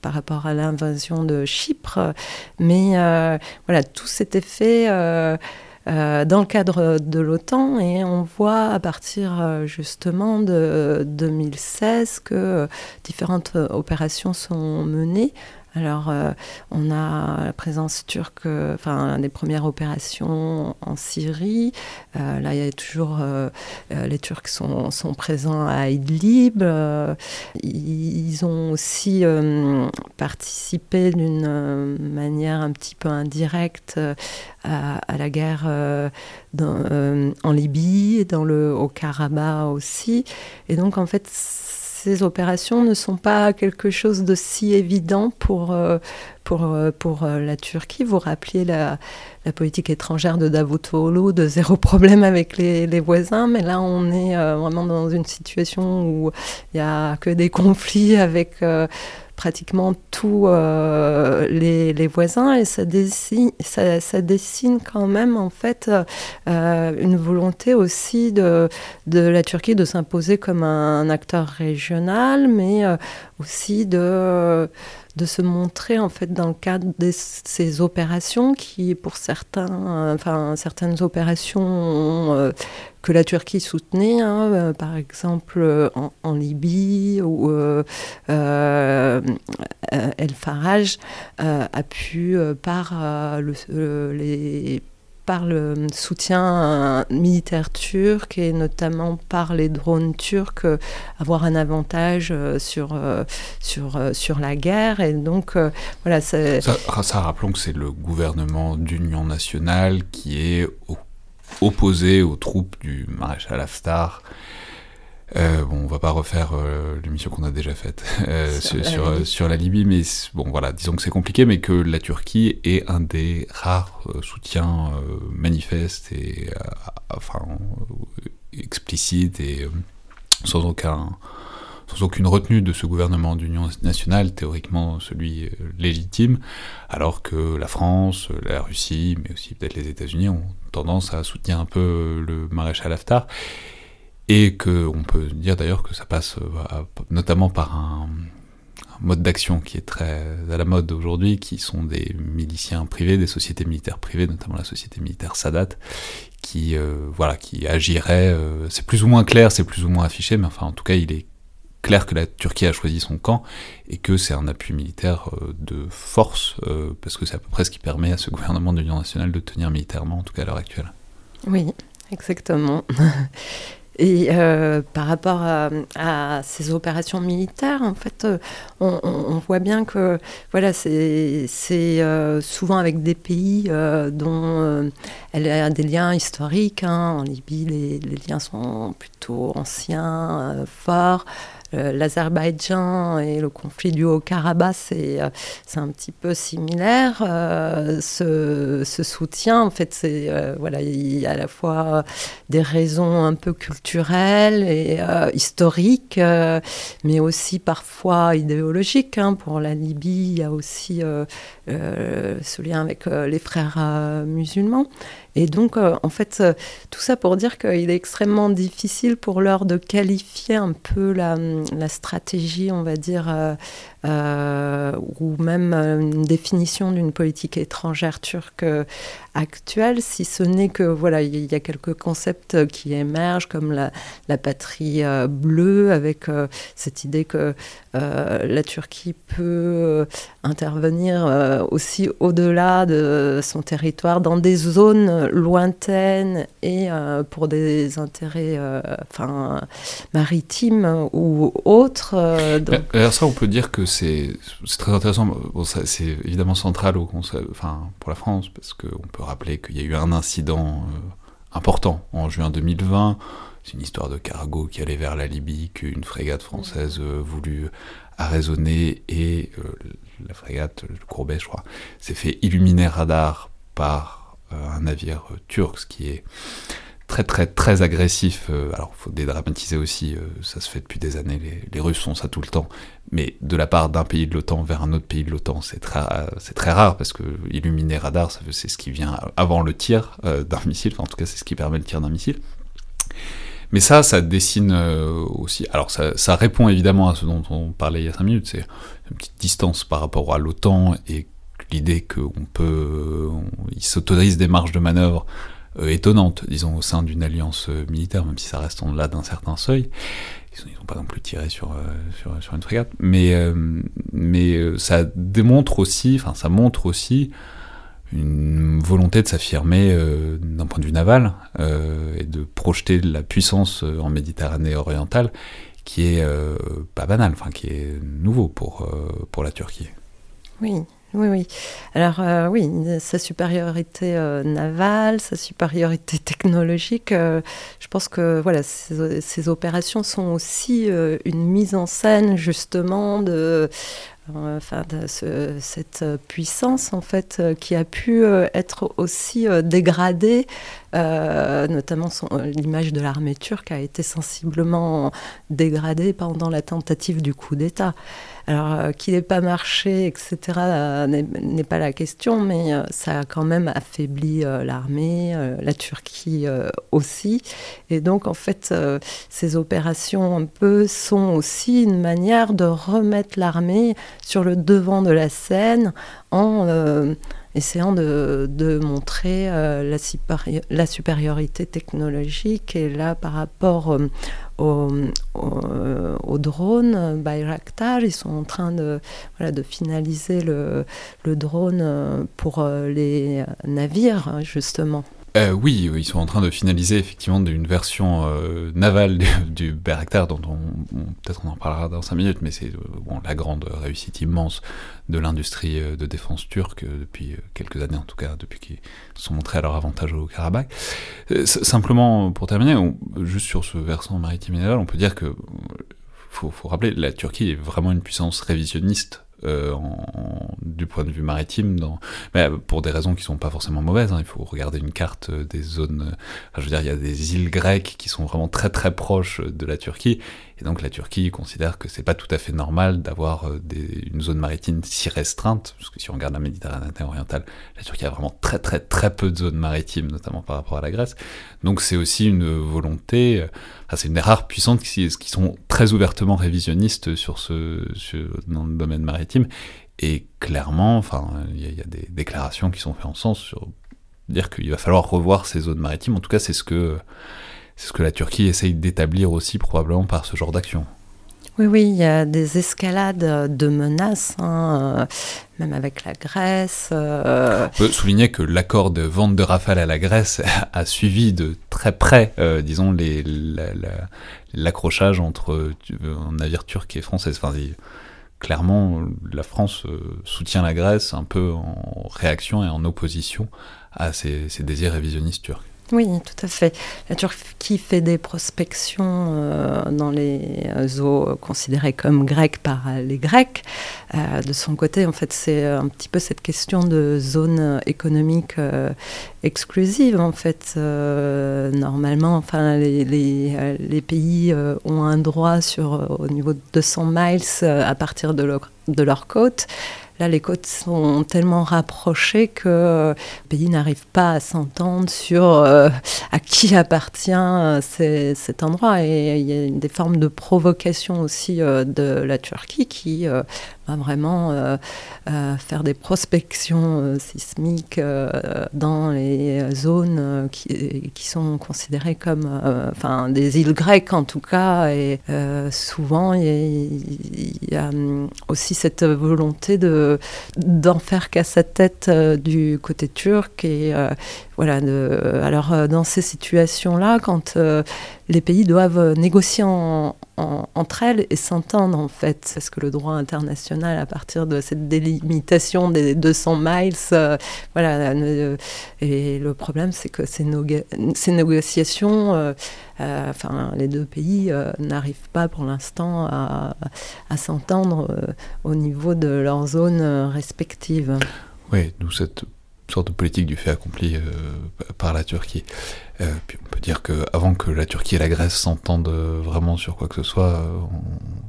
par rapport à l'invasion de Chypre. Mais voilà, tout s'était fait euh, dans le cadre de l'OTAN et on voit à partir euh, justement de 2016 que euh, différentes opérations sont menées alors, euh, on a la présence turque, euh, enfin, des premières opérations en Syrie. Euh, là, il y a toujours les Turcs sont, sont, présents à Idlib. ils ont aussi participé d'une manière un petit peu indirecte à, la guerre en Libye, dans le, au Karabakh aussi. Et donc, en fait, ces opérations ne sont pas quelque chose de si évident pour, euh, pour, euh, pour euh, la Turquie. Vous rappeliez la, politique étrangère de Davutoglu, de zéro problème avec les, les, voisins, mais là on est vraiment dans une situation où il n'y a que des conflits avec pratiquement tous euh, les, voisins et ça dessine, ça, dessine quand même en fait euh, une volonté aussi de, de la Turquie de s'imposer comme un, acteur régional, mais euh, aussi de de se montrer en fait dans le cadre de ces opérations qui, pour certains, enfin certaines opérations que la Turquie soutenait, hein, euh, par exemple euh, en, Libye, où euh, El Farage a pu, par le, les par le soutien militaire turc et notamment par les drones turcs avoir un avantage sur, sur, sur la guerre. Et donc, voilà. Ça, ça, rappelons que c'est le gouvernement d'union nationale qui est opposé aux troupes du maréchal Haftar. Euh, bon, on va pas refaire euh, l'émission qu'on a déjà faite euh, sur, sur, la Libye, mais bon, voilà, disons que c'est compliqué, mais que la Turquie est un des rares soutiens manifestes et enfin explicites et sans aucun sans aucune retenue de ce gouvernement d'union nationale, théoriquement celui euh, légitime, alors que la France, la Russie, mais aussi peut-être les États-Unis ont tendance à soutenir un peu le maréchal Haftar, et qu'on peut dire d'ailleurs que ça passe euh, notamment par un, mode d'action qui est très à la mode aujourd'hui, qui sont des miliciens privés, des sociétés militaires privées, notamment la société militaire Sadat, qui euh, voilà, qui agirait. c'est plus ou moins clair, c'est plus ou moins affiché, mais enfin en tout cas il est clair que la Turquie a choisi son camp et que c'est un appui militaire euh, de force, euh, parce que c'est à peu près ce qui permet à ce gouvernement de l'Union nationale de tenir militairement, en tout cas à l'heure actuelle. Oui, exactement. Et euh, par rapport à, ces opérations militaires, en fait, on, voit bien que voilà, c'est souvent avec des pays dont elle a des liens historiques. Hein. En Libye, les, liens sont plutôt anciens, forts. l'Azerbaïdjan et le conflit du Haut-Karabakh, c'est c'est un petit peu similaire. ce, ce, soutien, en fait, c'est voilà, il y a à la fois des raisons un peu culturelles et historiques, mais aussi parfois idéologiques. Hein. Pour la Libye, il y a aussi ce lien avec les frères musulmans. Et donc, euh, en fait, euh, tout ça pour dire qu'il est extrêmement difficile pour l'heure de qualifier un peu la, stratégie, on va dire, euh, ou même une définition d'une politique étrangère turque actuelle, si ce n'est que, voilà, il y a quelques concepts qui émergent, comme la, la patrie bleue, avec cette idée que la Turquie peut intervenir aussi au-delà de son territoire, dans des zones lointaines et euh, pour des intérêts euh, enfin, maritimes ou autres. Euh, alors ça, on peut dire que c'est très intéressant. Bon, c'est évidemment central au, enfin, pour la France, parce qu'on peut rappeler qu'il y a eu un incident important en juin 2020. C'est une histoire de cargo qui allait vers la Libye, qu'une frégate française voulut arraisonner et la frégate, le Courbet, je crois, s'est fait illuminer radar par un navire euh, turc, ce qui est très très très agressif. Euh, alors, il faut dédramatiser aussi, ça se fait depuis des années, les, Russes font ça tout le temps, mais de la part d'un pays de l'OTAN vers un autre pays de l'OTAN, c'est très, très rare parce que illuminer radar, c'est ce qui vient avant le tir d'un missile, en tout cas, c'est ce qui permet le tir d'un missile. Mais ça, ça dessine aussi. Alors, ça, ça, répond évidemment à ce dont on parlait il y a 5 minutes, c'est une petite distance par rapport à l'OTAN et l'idée qu'on peut, il s'autorise des marges de manœuvre euh, étonnantes, disons, au sein d'une alliance euh, militaire, même si ça reste en delà d'un certain seuil. Ils n'ont pas non plus tiré sur, euh, sur, une frégate, mais, mais ça démontre aussi, enfin ça montre aussi une volonté de s'affirmer d'un point de vue naval et de projeter la puissance en Méditerranée orientale qui est pas banal, enfin qui est nouveau pour, pour la Turquie. Oui, oui, oui. Alors euh, oui, sa supériorité euh, navale, sa supériorité technologique, euh, je pense que voilà, ces, opérations sont aussi une mise en scène justement de, cette puissance en fait qui a pu être aussi dégradée, notamment l'image de l'armée turque a été sensiblement dégradée pendant la tentative du coup d'État. Alors, euh, qu'il n'ait pas marché, etc., euh, n'est pas la question, mais euh, ça a quand même affaibli l'armée, la Turquie aussi. Et donc, en fait, ces opérations un peu sont aussi une manière de remettre l'armée sur le devant de la scène en essayant de, montrer la, la, supériorité technologique. Et là, par rapport au, au, drone Bayraktar. Ils sont en train de, voilà, de finaliser le, le drone euh, pour euh, les navires, justement. Euh, oui, ils sont en train de finaliser effectivement une version euh, navale du, du dont on, peut-être on en parlera dans 5 minutes, mais c'est euh, la grande réussite immense de l'industrie de défense turque depuis quelques années, en tout cas depuis qu'ils sont montrés à leur avantage au Karabakh. simplement, pour terminer, juste sur ce versant maritime et naval, on peut dire que faut, faut rappeler, la Turquie est vraiment une puissance révisionniste euh, du point de vue maritime, mais pour des raisons qui sont pas forcément mauvaises. Hein. Il faut regarder une carte des zones. je veux dire, il y a des îles grecques qui sont vraiment très très proches de la Turquie, et donc la Turquie considère que c'est pas tout à fait normal d'avoir euh, une zone maritime si restreinte, parce que si on regarde la Méditerranée orientale, la Turquie a vraiment très très très peu de zones maritimes, notamment par rapport à la Grèce. Donc c'est aussi une volonté, euh, c'est une des rares puissantes qui, qui, sont très ouvertement révisionnistes sur ce, dans le domaine maritime. Et clairement, enfin, il y, a des déclarations qui sont faites en sens sur dire qu'il va falloir revoir ces zones maritimes. En tout cas, c'est ce que c'est ce que la Turquie essaye d'établir aussi probablement par ce genre d'action. Oui, oui, il y a des escalades de menaces, hein, euh, même avec la Grèce. Euh. On peut souligner que l'accord de vente de Rafale à la Grèce a suivi de très près, euh, disons, l'accrochage entre un navire turc et français. Enfin, clairement, la France soutient la Grèce un peu en réaction et en opposition à ces, ces désirs révisionnistes turcs. Oui, tout à fait. La Turquie fait des prospections euh, dans les eaux considérées comme grecques par les Grecs. Euh, de son côté, en fait, c'est un petit peu cette question de zone économique euh, exclusive. En fait, normalement, enfin, les, pays ont un droit sur au niveau de 200 miles à partir de de leur côte. Là, les côtes sont tellement rapprochées que le pays n'arrive pas à s'entendre sur euh, à qui appartient euh, cet endroit. Et il y a des formes de provocation aussi euh, de la Turquie qui vraiment euh, euh, faire des prospections euh, sismiques dans les zones qui, qui, sont considérées comme enfin, des îles grecques en tout cas. Et souvent, il y, a aussi cette volonté de, d'en faire qu'à sa tête du côté turc. Et voilà, alors dans ces situations-là, quand les pays doivent négocier entre elles et s'entendre en fait. Parce que le droit international, à partir de cette délimitation des 200 miles, euh, voilà. Euh, et le problème, c'est que ces, ces négociations, euh, enfin, les deux pays n'arrivent pas pour l'instant à, s'entendre au niveau de leurs zones respectives. Oui, nous cette sorte de politique du fait accompli euh, par la Turquie. Euh, puis on peut dire que avant que la Turquie et la Grèce s'entendent vraiment sur quoi que ce soit, euh,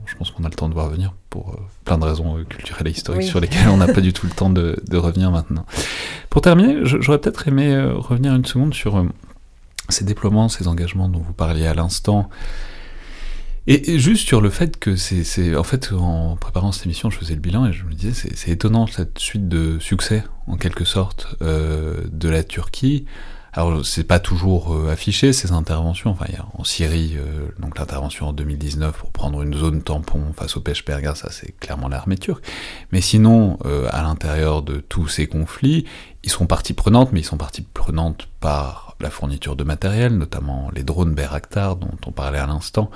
je pense qu'on a le temps de voir venir pour plein de raisons culturelles et historiques sur lesquelles on n'a pas du tout le temps de, de, revenir maintenant. Pour terminer, j'aurais peut-être aimé revenir une seconde sur ces déploiements, ces engagements dont vous parliez à l'instant. Et, juste sur le fait que c'est, en fait, en préparant cette émission, je faisais le bilan et je me disais, c'est, étonnant cette suite de succès, en quelque sorte, euh, de la Turquie. Alors, c'est pas toujours euh, affiché ces interventions. Enfin, en Syrie, euh, donc l'intervention en 2019 pour prendre une zone tampon face au Peshmerga, ça c'est clairement l'armée turque. Mais sinon, à l'intérieur de tous ces conflits, ils sont partie prenante, mais ils sont partie prenante par la fourniture de matériel, notamment les drones Bayraktar dont on parlait à l'instant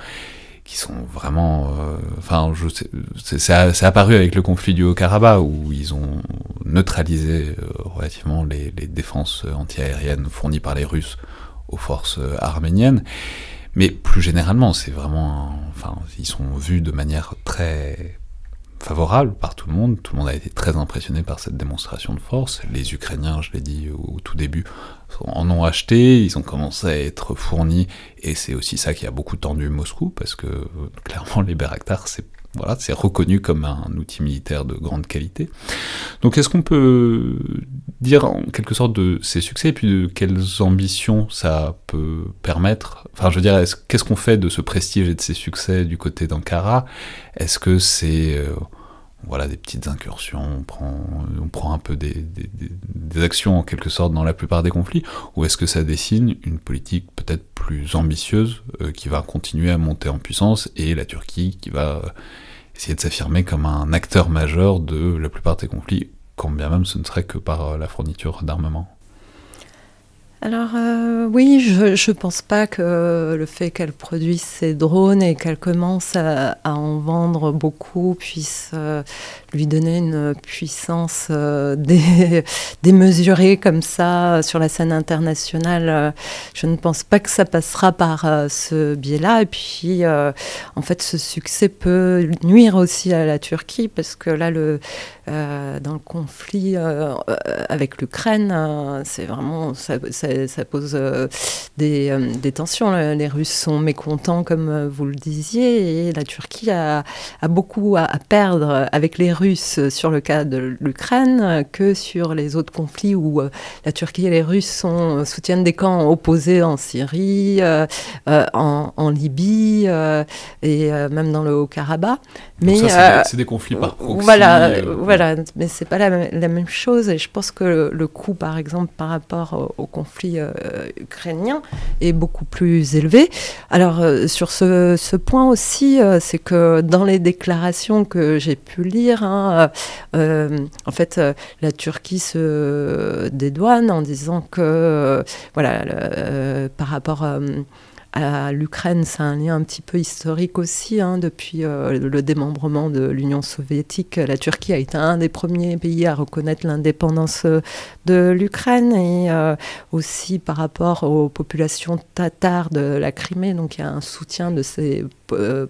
qui sont vraiment, euh, enfin, c'est apparu avec le conflit du Haut-Karabakh où ils ont neutralisé euh, relativement les, les défenses antiaériennes fournies par les Russes aux forces euh, arméniennes. Mais plus généralement, c'est vraiment, enfin, ils sont vus de manière très favorable par tout le monde. Tout le monde a été très impressionné par cette démonstration de force. Les Ukrainiens, je l'ai dit au, tout début, en ont acheté, ils ont commencé à être fournis, et c'est aussi ça qui a beaucoup tendu Moscou, parce que clairement les Bayraktar, c'est voilà, c'est reconnu comme un outil militaire de grande qualité. Donc est-ce qu'on peut dire en quelque sorte de ces succès et puis de quelles ambitions ça peut permettre? Enfin je veux dire, qu'est-ce qu'on fait de ce prestige et de ces succès du côté d'Ankara? Est-ce que c'est... Euh, voilà, des petites incursions, on prend, on prend un peu des, actions en quelque sorte dans la plupart des conflits, ou est-ce que ça dessine une politique peut-être plus ambitieuse euh, qui va continuer à monter en puissance et la Turquie qui va essayer de s'affirmer comme un acteur majeur de la plupart des conflits, quand bien même ce ne serait que par euh, la fourniture d'armement? Alors euh, oui, je ne pense pas que le fait qu'elle produise ces drones et qu'elle commence à, en vendre beaucoup puisse euh, lui donner une puissance euh, démesurée comme ça sur la scène internationale. Je ne pense pas que ça passera par ce biais-là. Et puis, en fait, ce succès peut nuire aussi à la Turquie parce que là, dans le conflit avec l'Ukraine, c'est vraiment... ça, pose euh, euh, des, tensions. Les Russes sont mécontents, comme euh, vous le disiez, et la Turquie a, beaucoup à, perdre avec les Russes sur le cas de l'Ukraine que sur les autres conflits où la Turquie et les Russes sont, soutiennent des camps opposés en Syrie, en, Libye et même dans le Haut-Karabakh. Mais c'est des, conflits par proxy. Voilà, voilà, mais c'est pas la, même chose. Et je pense que le, coût, par exemple, par rapport au conflit euh, ukrainien est beaucoup plus élevé. Alors euh, sur ce, point aussi, euh, c'est que dans les déclarations que j'ai pu lire, hein, en fait, la Turquie se dédouane en disant que, voilà, par rapport l'Ukraine, c'est un lien un petit peu historique aussi. Hein, depuis le démembrement de l'Union soviétique, la Turquie a été un des premiers pays à reconnaître l'indépendance de l'Ukraine et aussi par rapport aux populations tatars de la Crimée. Donc il y a un soutien de ces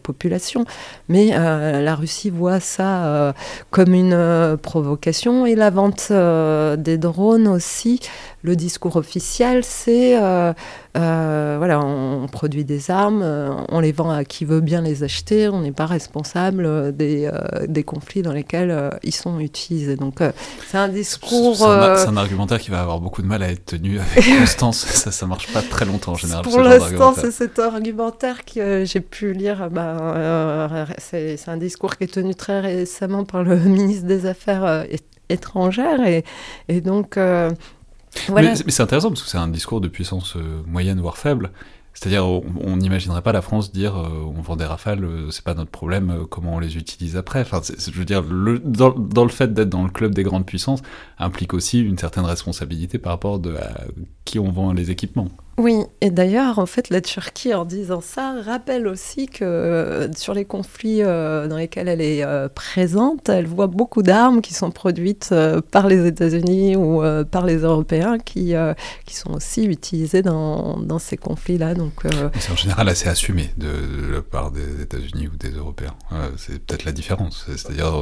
populations. Mais la Russie voit ça comme une provocation et la vente des drones aussi le discours officiel, c'est euh, euh, voilà, on, produit des armes, euh, on les vend à qui veut bien les acheter, on n'est pas responsable des, des, conflits dans lesquels ils sont utilisés. Donc c'est un discours. C'est un, argumentaire qui va avoir beaucoup de mal à être tenu avec constance. ça, ça marche pas très longtemps en général. Pour l'instant, c'est cet argumentaire que j'ai pu lire. Bah, c'est un discours qui est tenu très récemment par le ministre des Affaires étrangères et, donc mais, c'est intéressant parce que c'est un discours de puissance euh, moyenne voire faible. C'est-à-dire, on n'imaginerait pas la France dire euh, on vend des rafales, euh, c'est pas notre problème, comment on les utilise après. Enfin, je veux dire, dans, le fait d'être dans le club des grandes puissances implique aussi une certaine responsabilité par rapport à qui on vend les équipements. Oui, et d'ailleurs, en fait, la Turquie, en disant ça, rappelle aussi que euh, sur les conflits euh, dans lesquels elle est euh, présente, elle voit beaucoup d'armes qui sont produites par les États-Unis ou par les Européens qui, qui sont aussi utilisées dans, dans ces conflits-là. Donc, C'est en général assez assumé de, la part des États-Unis ou des Européens. c'est peut-être la différence. C'est-à-dire,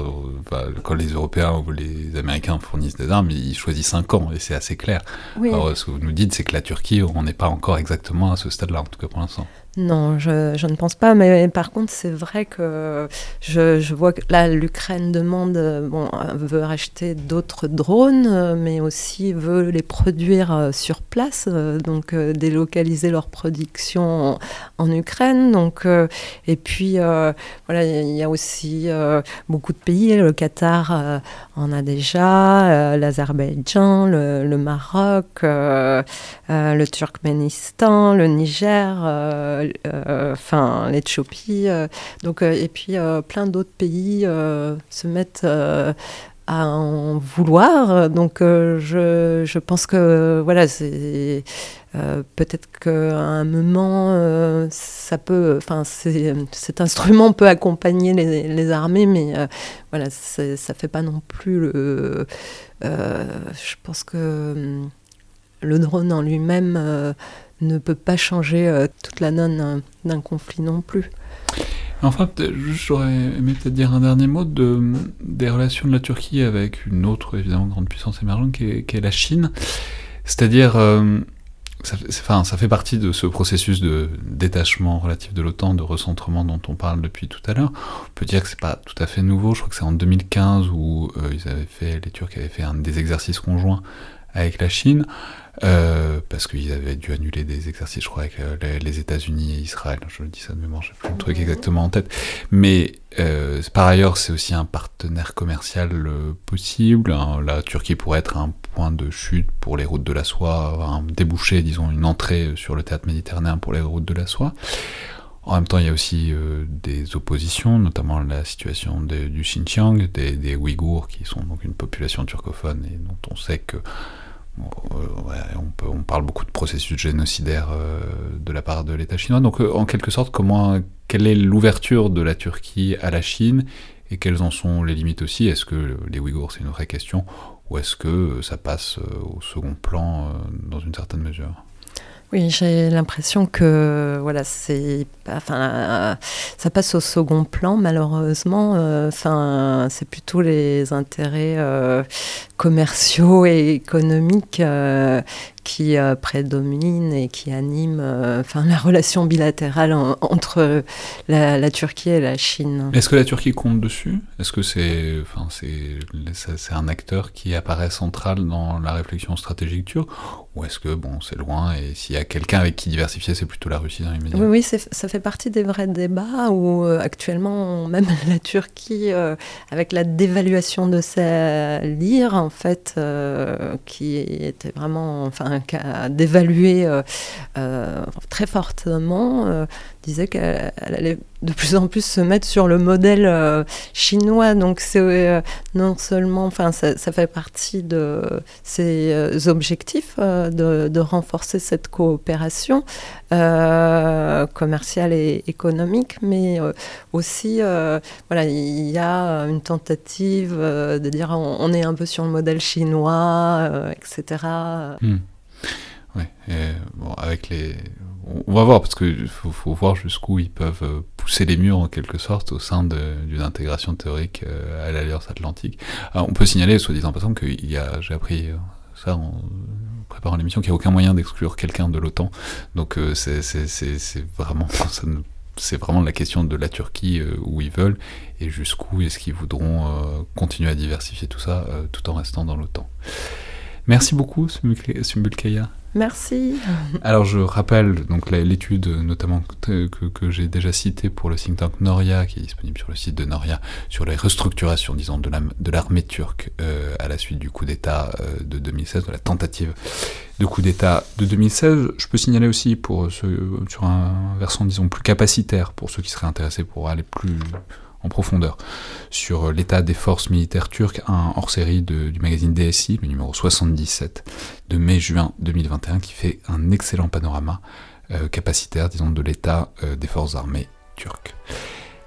quand les Européens ou les Américains fournissent des armes, ils choisissent un camp, et c'est assez clair. Alors, ce que vous nous dites, c'est que la Turquie, on n'est pas encore exactement à ce stade-là, en tout cas pour l'instant. Non, je, ne pense pas. Mais par contre, c'est vrai que je, vois que là, l'Ukraine demande, bon, veut racheter d'autres drones, mais aussi veut les produire euh, sur place, euh, donc euh, délocaliser leur production en, Ukraine. Donc, et puis, voilà, il y a aussi beaucoup de pays. Le Qatar en a déjà, l'Azerbaïdjan, le, Maroc, le Turkménistan, le Niger euh, enfin l'Éthiopie, euh, donc euh, et puis plein d'autres pays se mettent à en vouloir. Donc je, je, pense que voilà, c'est peut-être qu'à un moment, ça peut, enfin cet instrument peut accompagner les, les armées, mais voilà, ça fait pas non plus le. je pense que hum, le drone en lui-même ne peut pas changer euh, toute la donne d'un conflit non plus. Enfin, j'aurais aimé peut-être dire un dernier mot de, des relations de la Turquie avec une autre, évidemment, grande puissance émergente qui est, la Chine. C'est-à-dire, euh, ça, enfin, ça fait partie de ce processus de détachement relatif de l'OTAN, de recentrement dont on parle depuis tout à l'heure. On peut dire que c'est pas tout à fait nouveau. Je crois que c'est en 2015 où euh, ils avaient fait, les Turcs avaient fait un des exercices conjoints avec la Chine. Euh, parce qu'ils avaient dû annuler des exercices, je crois, avec euh, les, États-Unis et Israël. Je dis ça de mémoire, je n'ai plus le truc exactement en tête. Mais euh, par ailleurs, c'est aussi un partenaire commercial possible. Hein. La Turquie pourrait être un point de chute pour les routes de la soie, un débouché, disons, une entrée sur le théâtre méditerranéen pour les routes de la soie. En même temps, il y a aussi des oppositions, notamment la situation du Xinjiang, des, des Ouïghours, qui sont donc une population turcophone et dont on sait que on, parle beaucoup de processus génocidaires euh, de la part de l'État chinois. Donc, euh, en quelque sorte, comment, quelle est l'ouverture de la Turquie à la Chine et quelles en sont les limites aussi? Est-ce que les Ouïghours, c'est une vraie question, ou est-ce que ça passe euh, au second plan dans une certaine mesure? Oui, j'ai l'impression que voilà, c'est, enfin, ça passe au second plan malheureusement. Enfin, c'est plutôt les intérêts commerciaux et économiques euh, qui euh, prédominent et qui animent euh, la relation bilatérale entre la, Turquie et la Chine. Est-ce que la Turquie compte dessus? Est-ce que c'est enfin, c'est un acteur qui apparaît central dans la réflexion stratégique turque? Ou est-ce que bon, c'est loin et s'il y a quelqu'un avec qui diversifier, c'est plutôt la Russie dans Oui, oui ça fait partie des vrais débats où actuellement, même la Turquie, avec la dévaluation de sa lire, en fait, euh, qui était vraiment, enfin, dévalué euh, euh, très fortement, disait qu'elle allait de plus en plus se mettre sur le modèle euh, chinois. Donc c'est euh, non seulement, enfin ça, fait partie de ces euh, objectifs de, renforcer cette coopération commerciale et économique, mais aussi voilà il y a une tentative de dire on, est un peu sur le modèle chinois, etc. Ouais, bon, avec les, on va voir parce que faut, voir jusqu'où ils peuvent euh, pousser les murs en quelque sorte au sein d'une intégration théorique euh, à l'Alliance Atlantique. on peut signaler, soit disant par exemple, qu'il j'ai appris euh, ça en préparant l'émission, qu'il n'y a aucun moyen d'exclure quelqu'un de l'OTAN. Donc c'est vraiment c'est vraiment la question de la Turquie où ils veulent et jusqu'où est-ce qu'ils voudront continuer à diversifier tout ça tout en restant dans l'OTAN. Merci beaucoup, Sumbulkaya. Merci. Alors je rappelle donc l'étude notamment que, que, j'ai déjà citée pour le think tank Noria, qui est disponible sur le site de Noria, sur les restructurations, disons, de l'armée turque euh, à la suite du coup d'État euh, de 2016, de la tentative de coup d'État de 2016. Je peux signaler aussi pour ceux, sur un versant, disons, plus capacitaire, pour ceux qui seraient intéressés pour aller plus en profondeur sur l'état des forces militaires turques, un hors-série du magazine DSI, le numéro 77 de mai-juin 2021, qui fait un excellent panorama euh, capacitaire, disons, de l'état euh, des forces armées turques.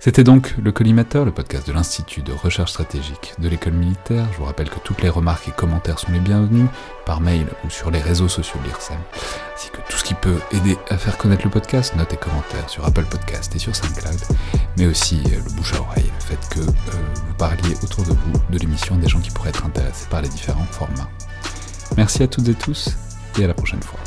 C'était donc le Collimateur, le podcast de l'Institut de recherche stratégique de l'école militaire. Je vous rappelle que toutes les remarques et commentaires sont les bienvenus, par mail ou sur les réseaux sociaux de l'IRSEM, ainsi que tout ce qui peut aider à faire connaître le podcast, notes et commentaires sur Apple Podcast et sur SoundCloud, mais aussi euh, le bouche à oreille, le fait que euh, vous parliez autour de vous de l'émission des gens qui pourraient être intéressés par les différents formats. Merci à toutes et tous, et à la prochaine fois.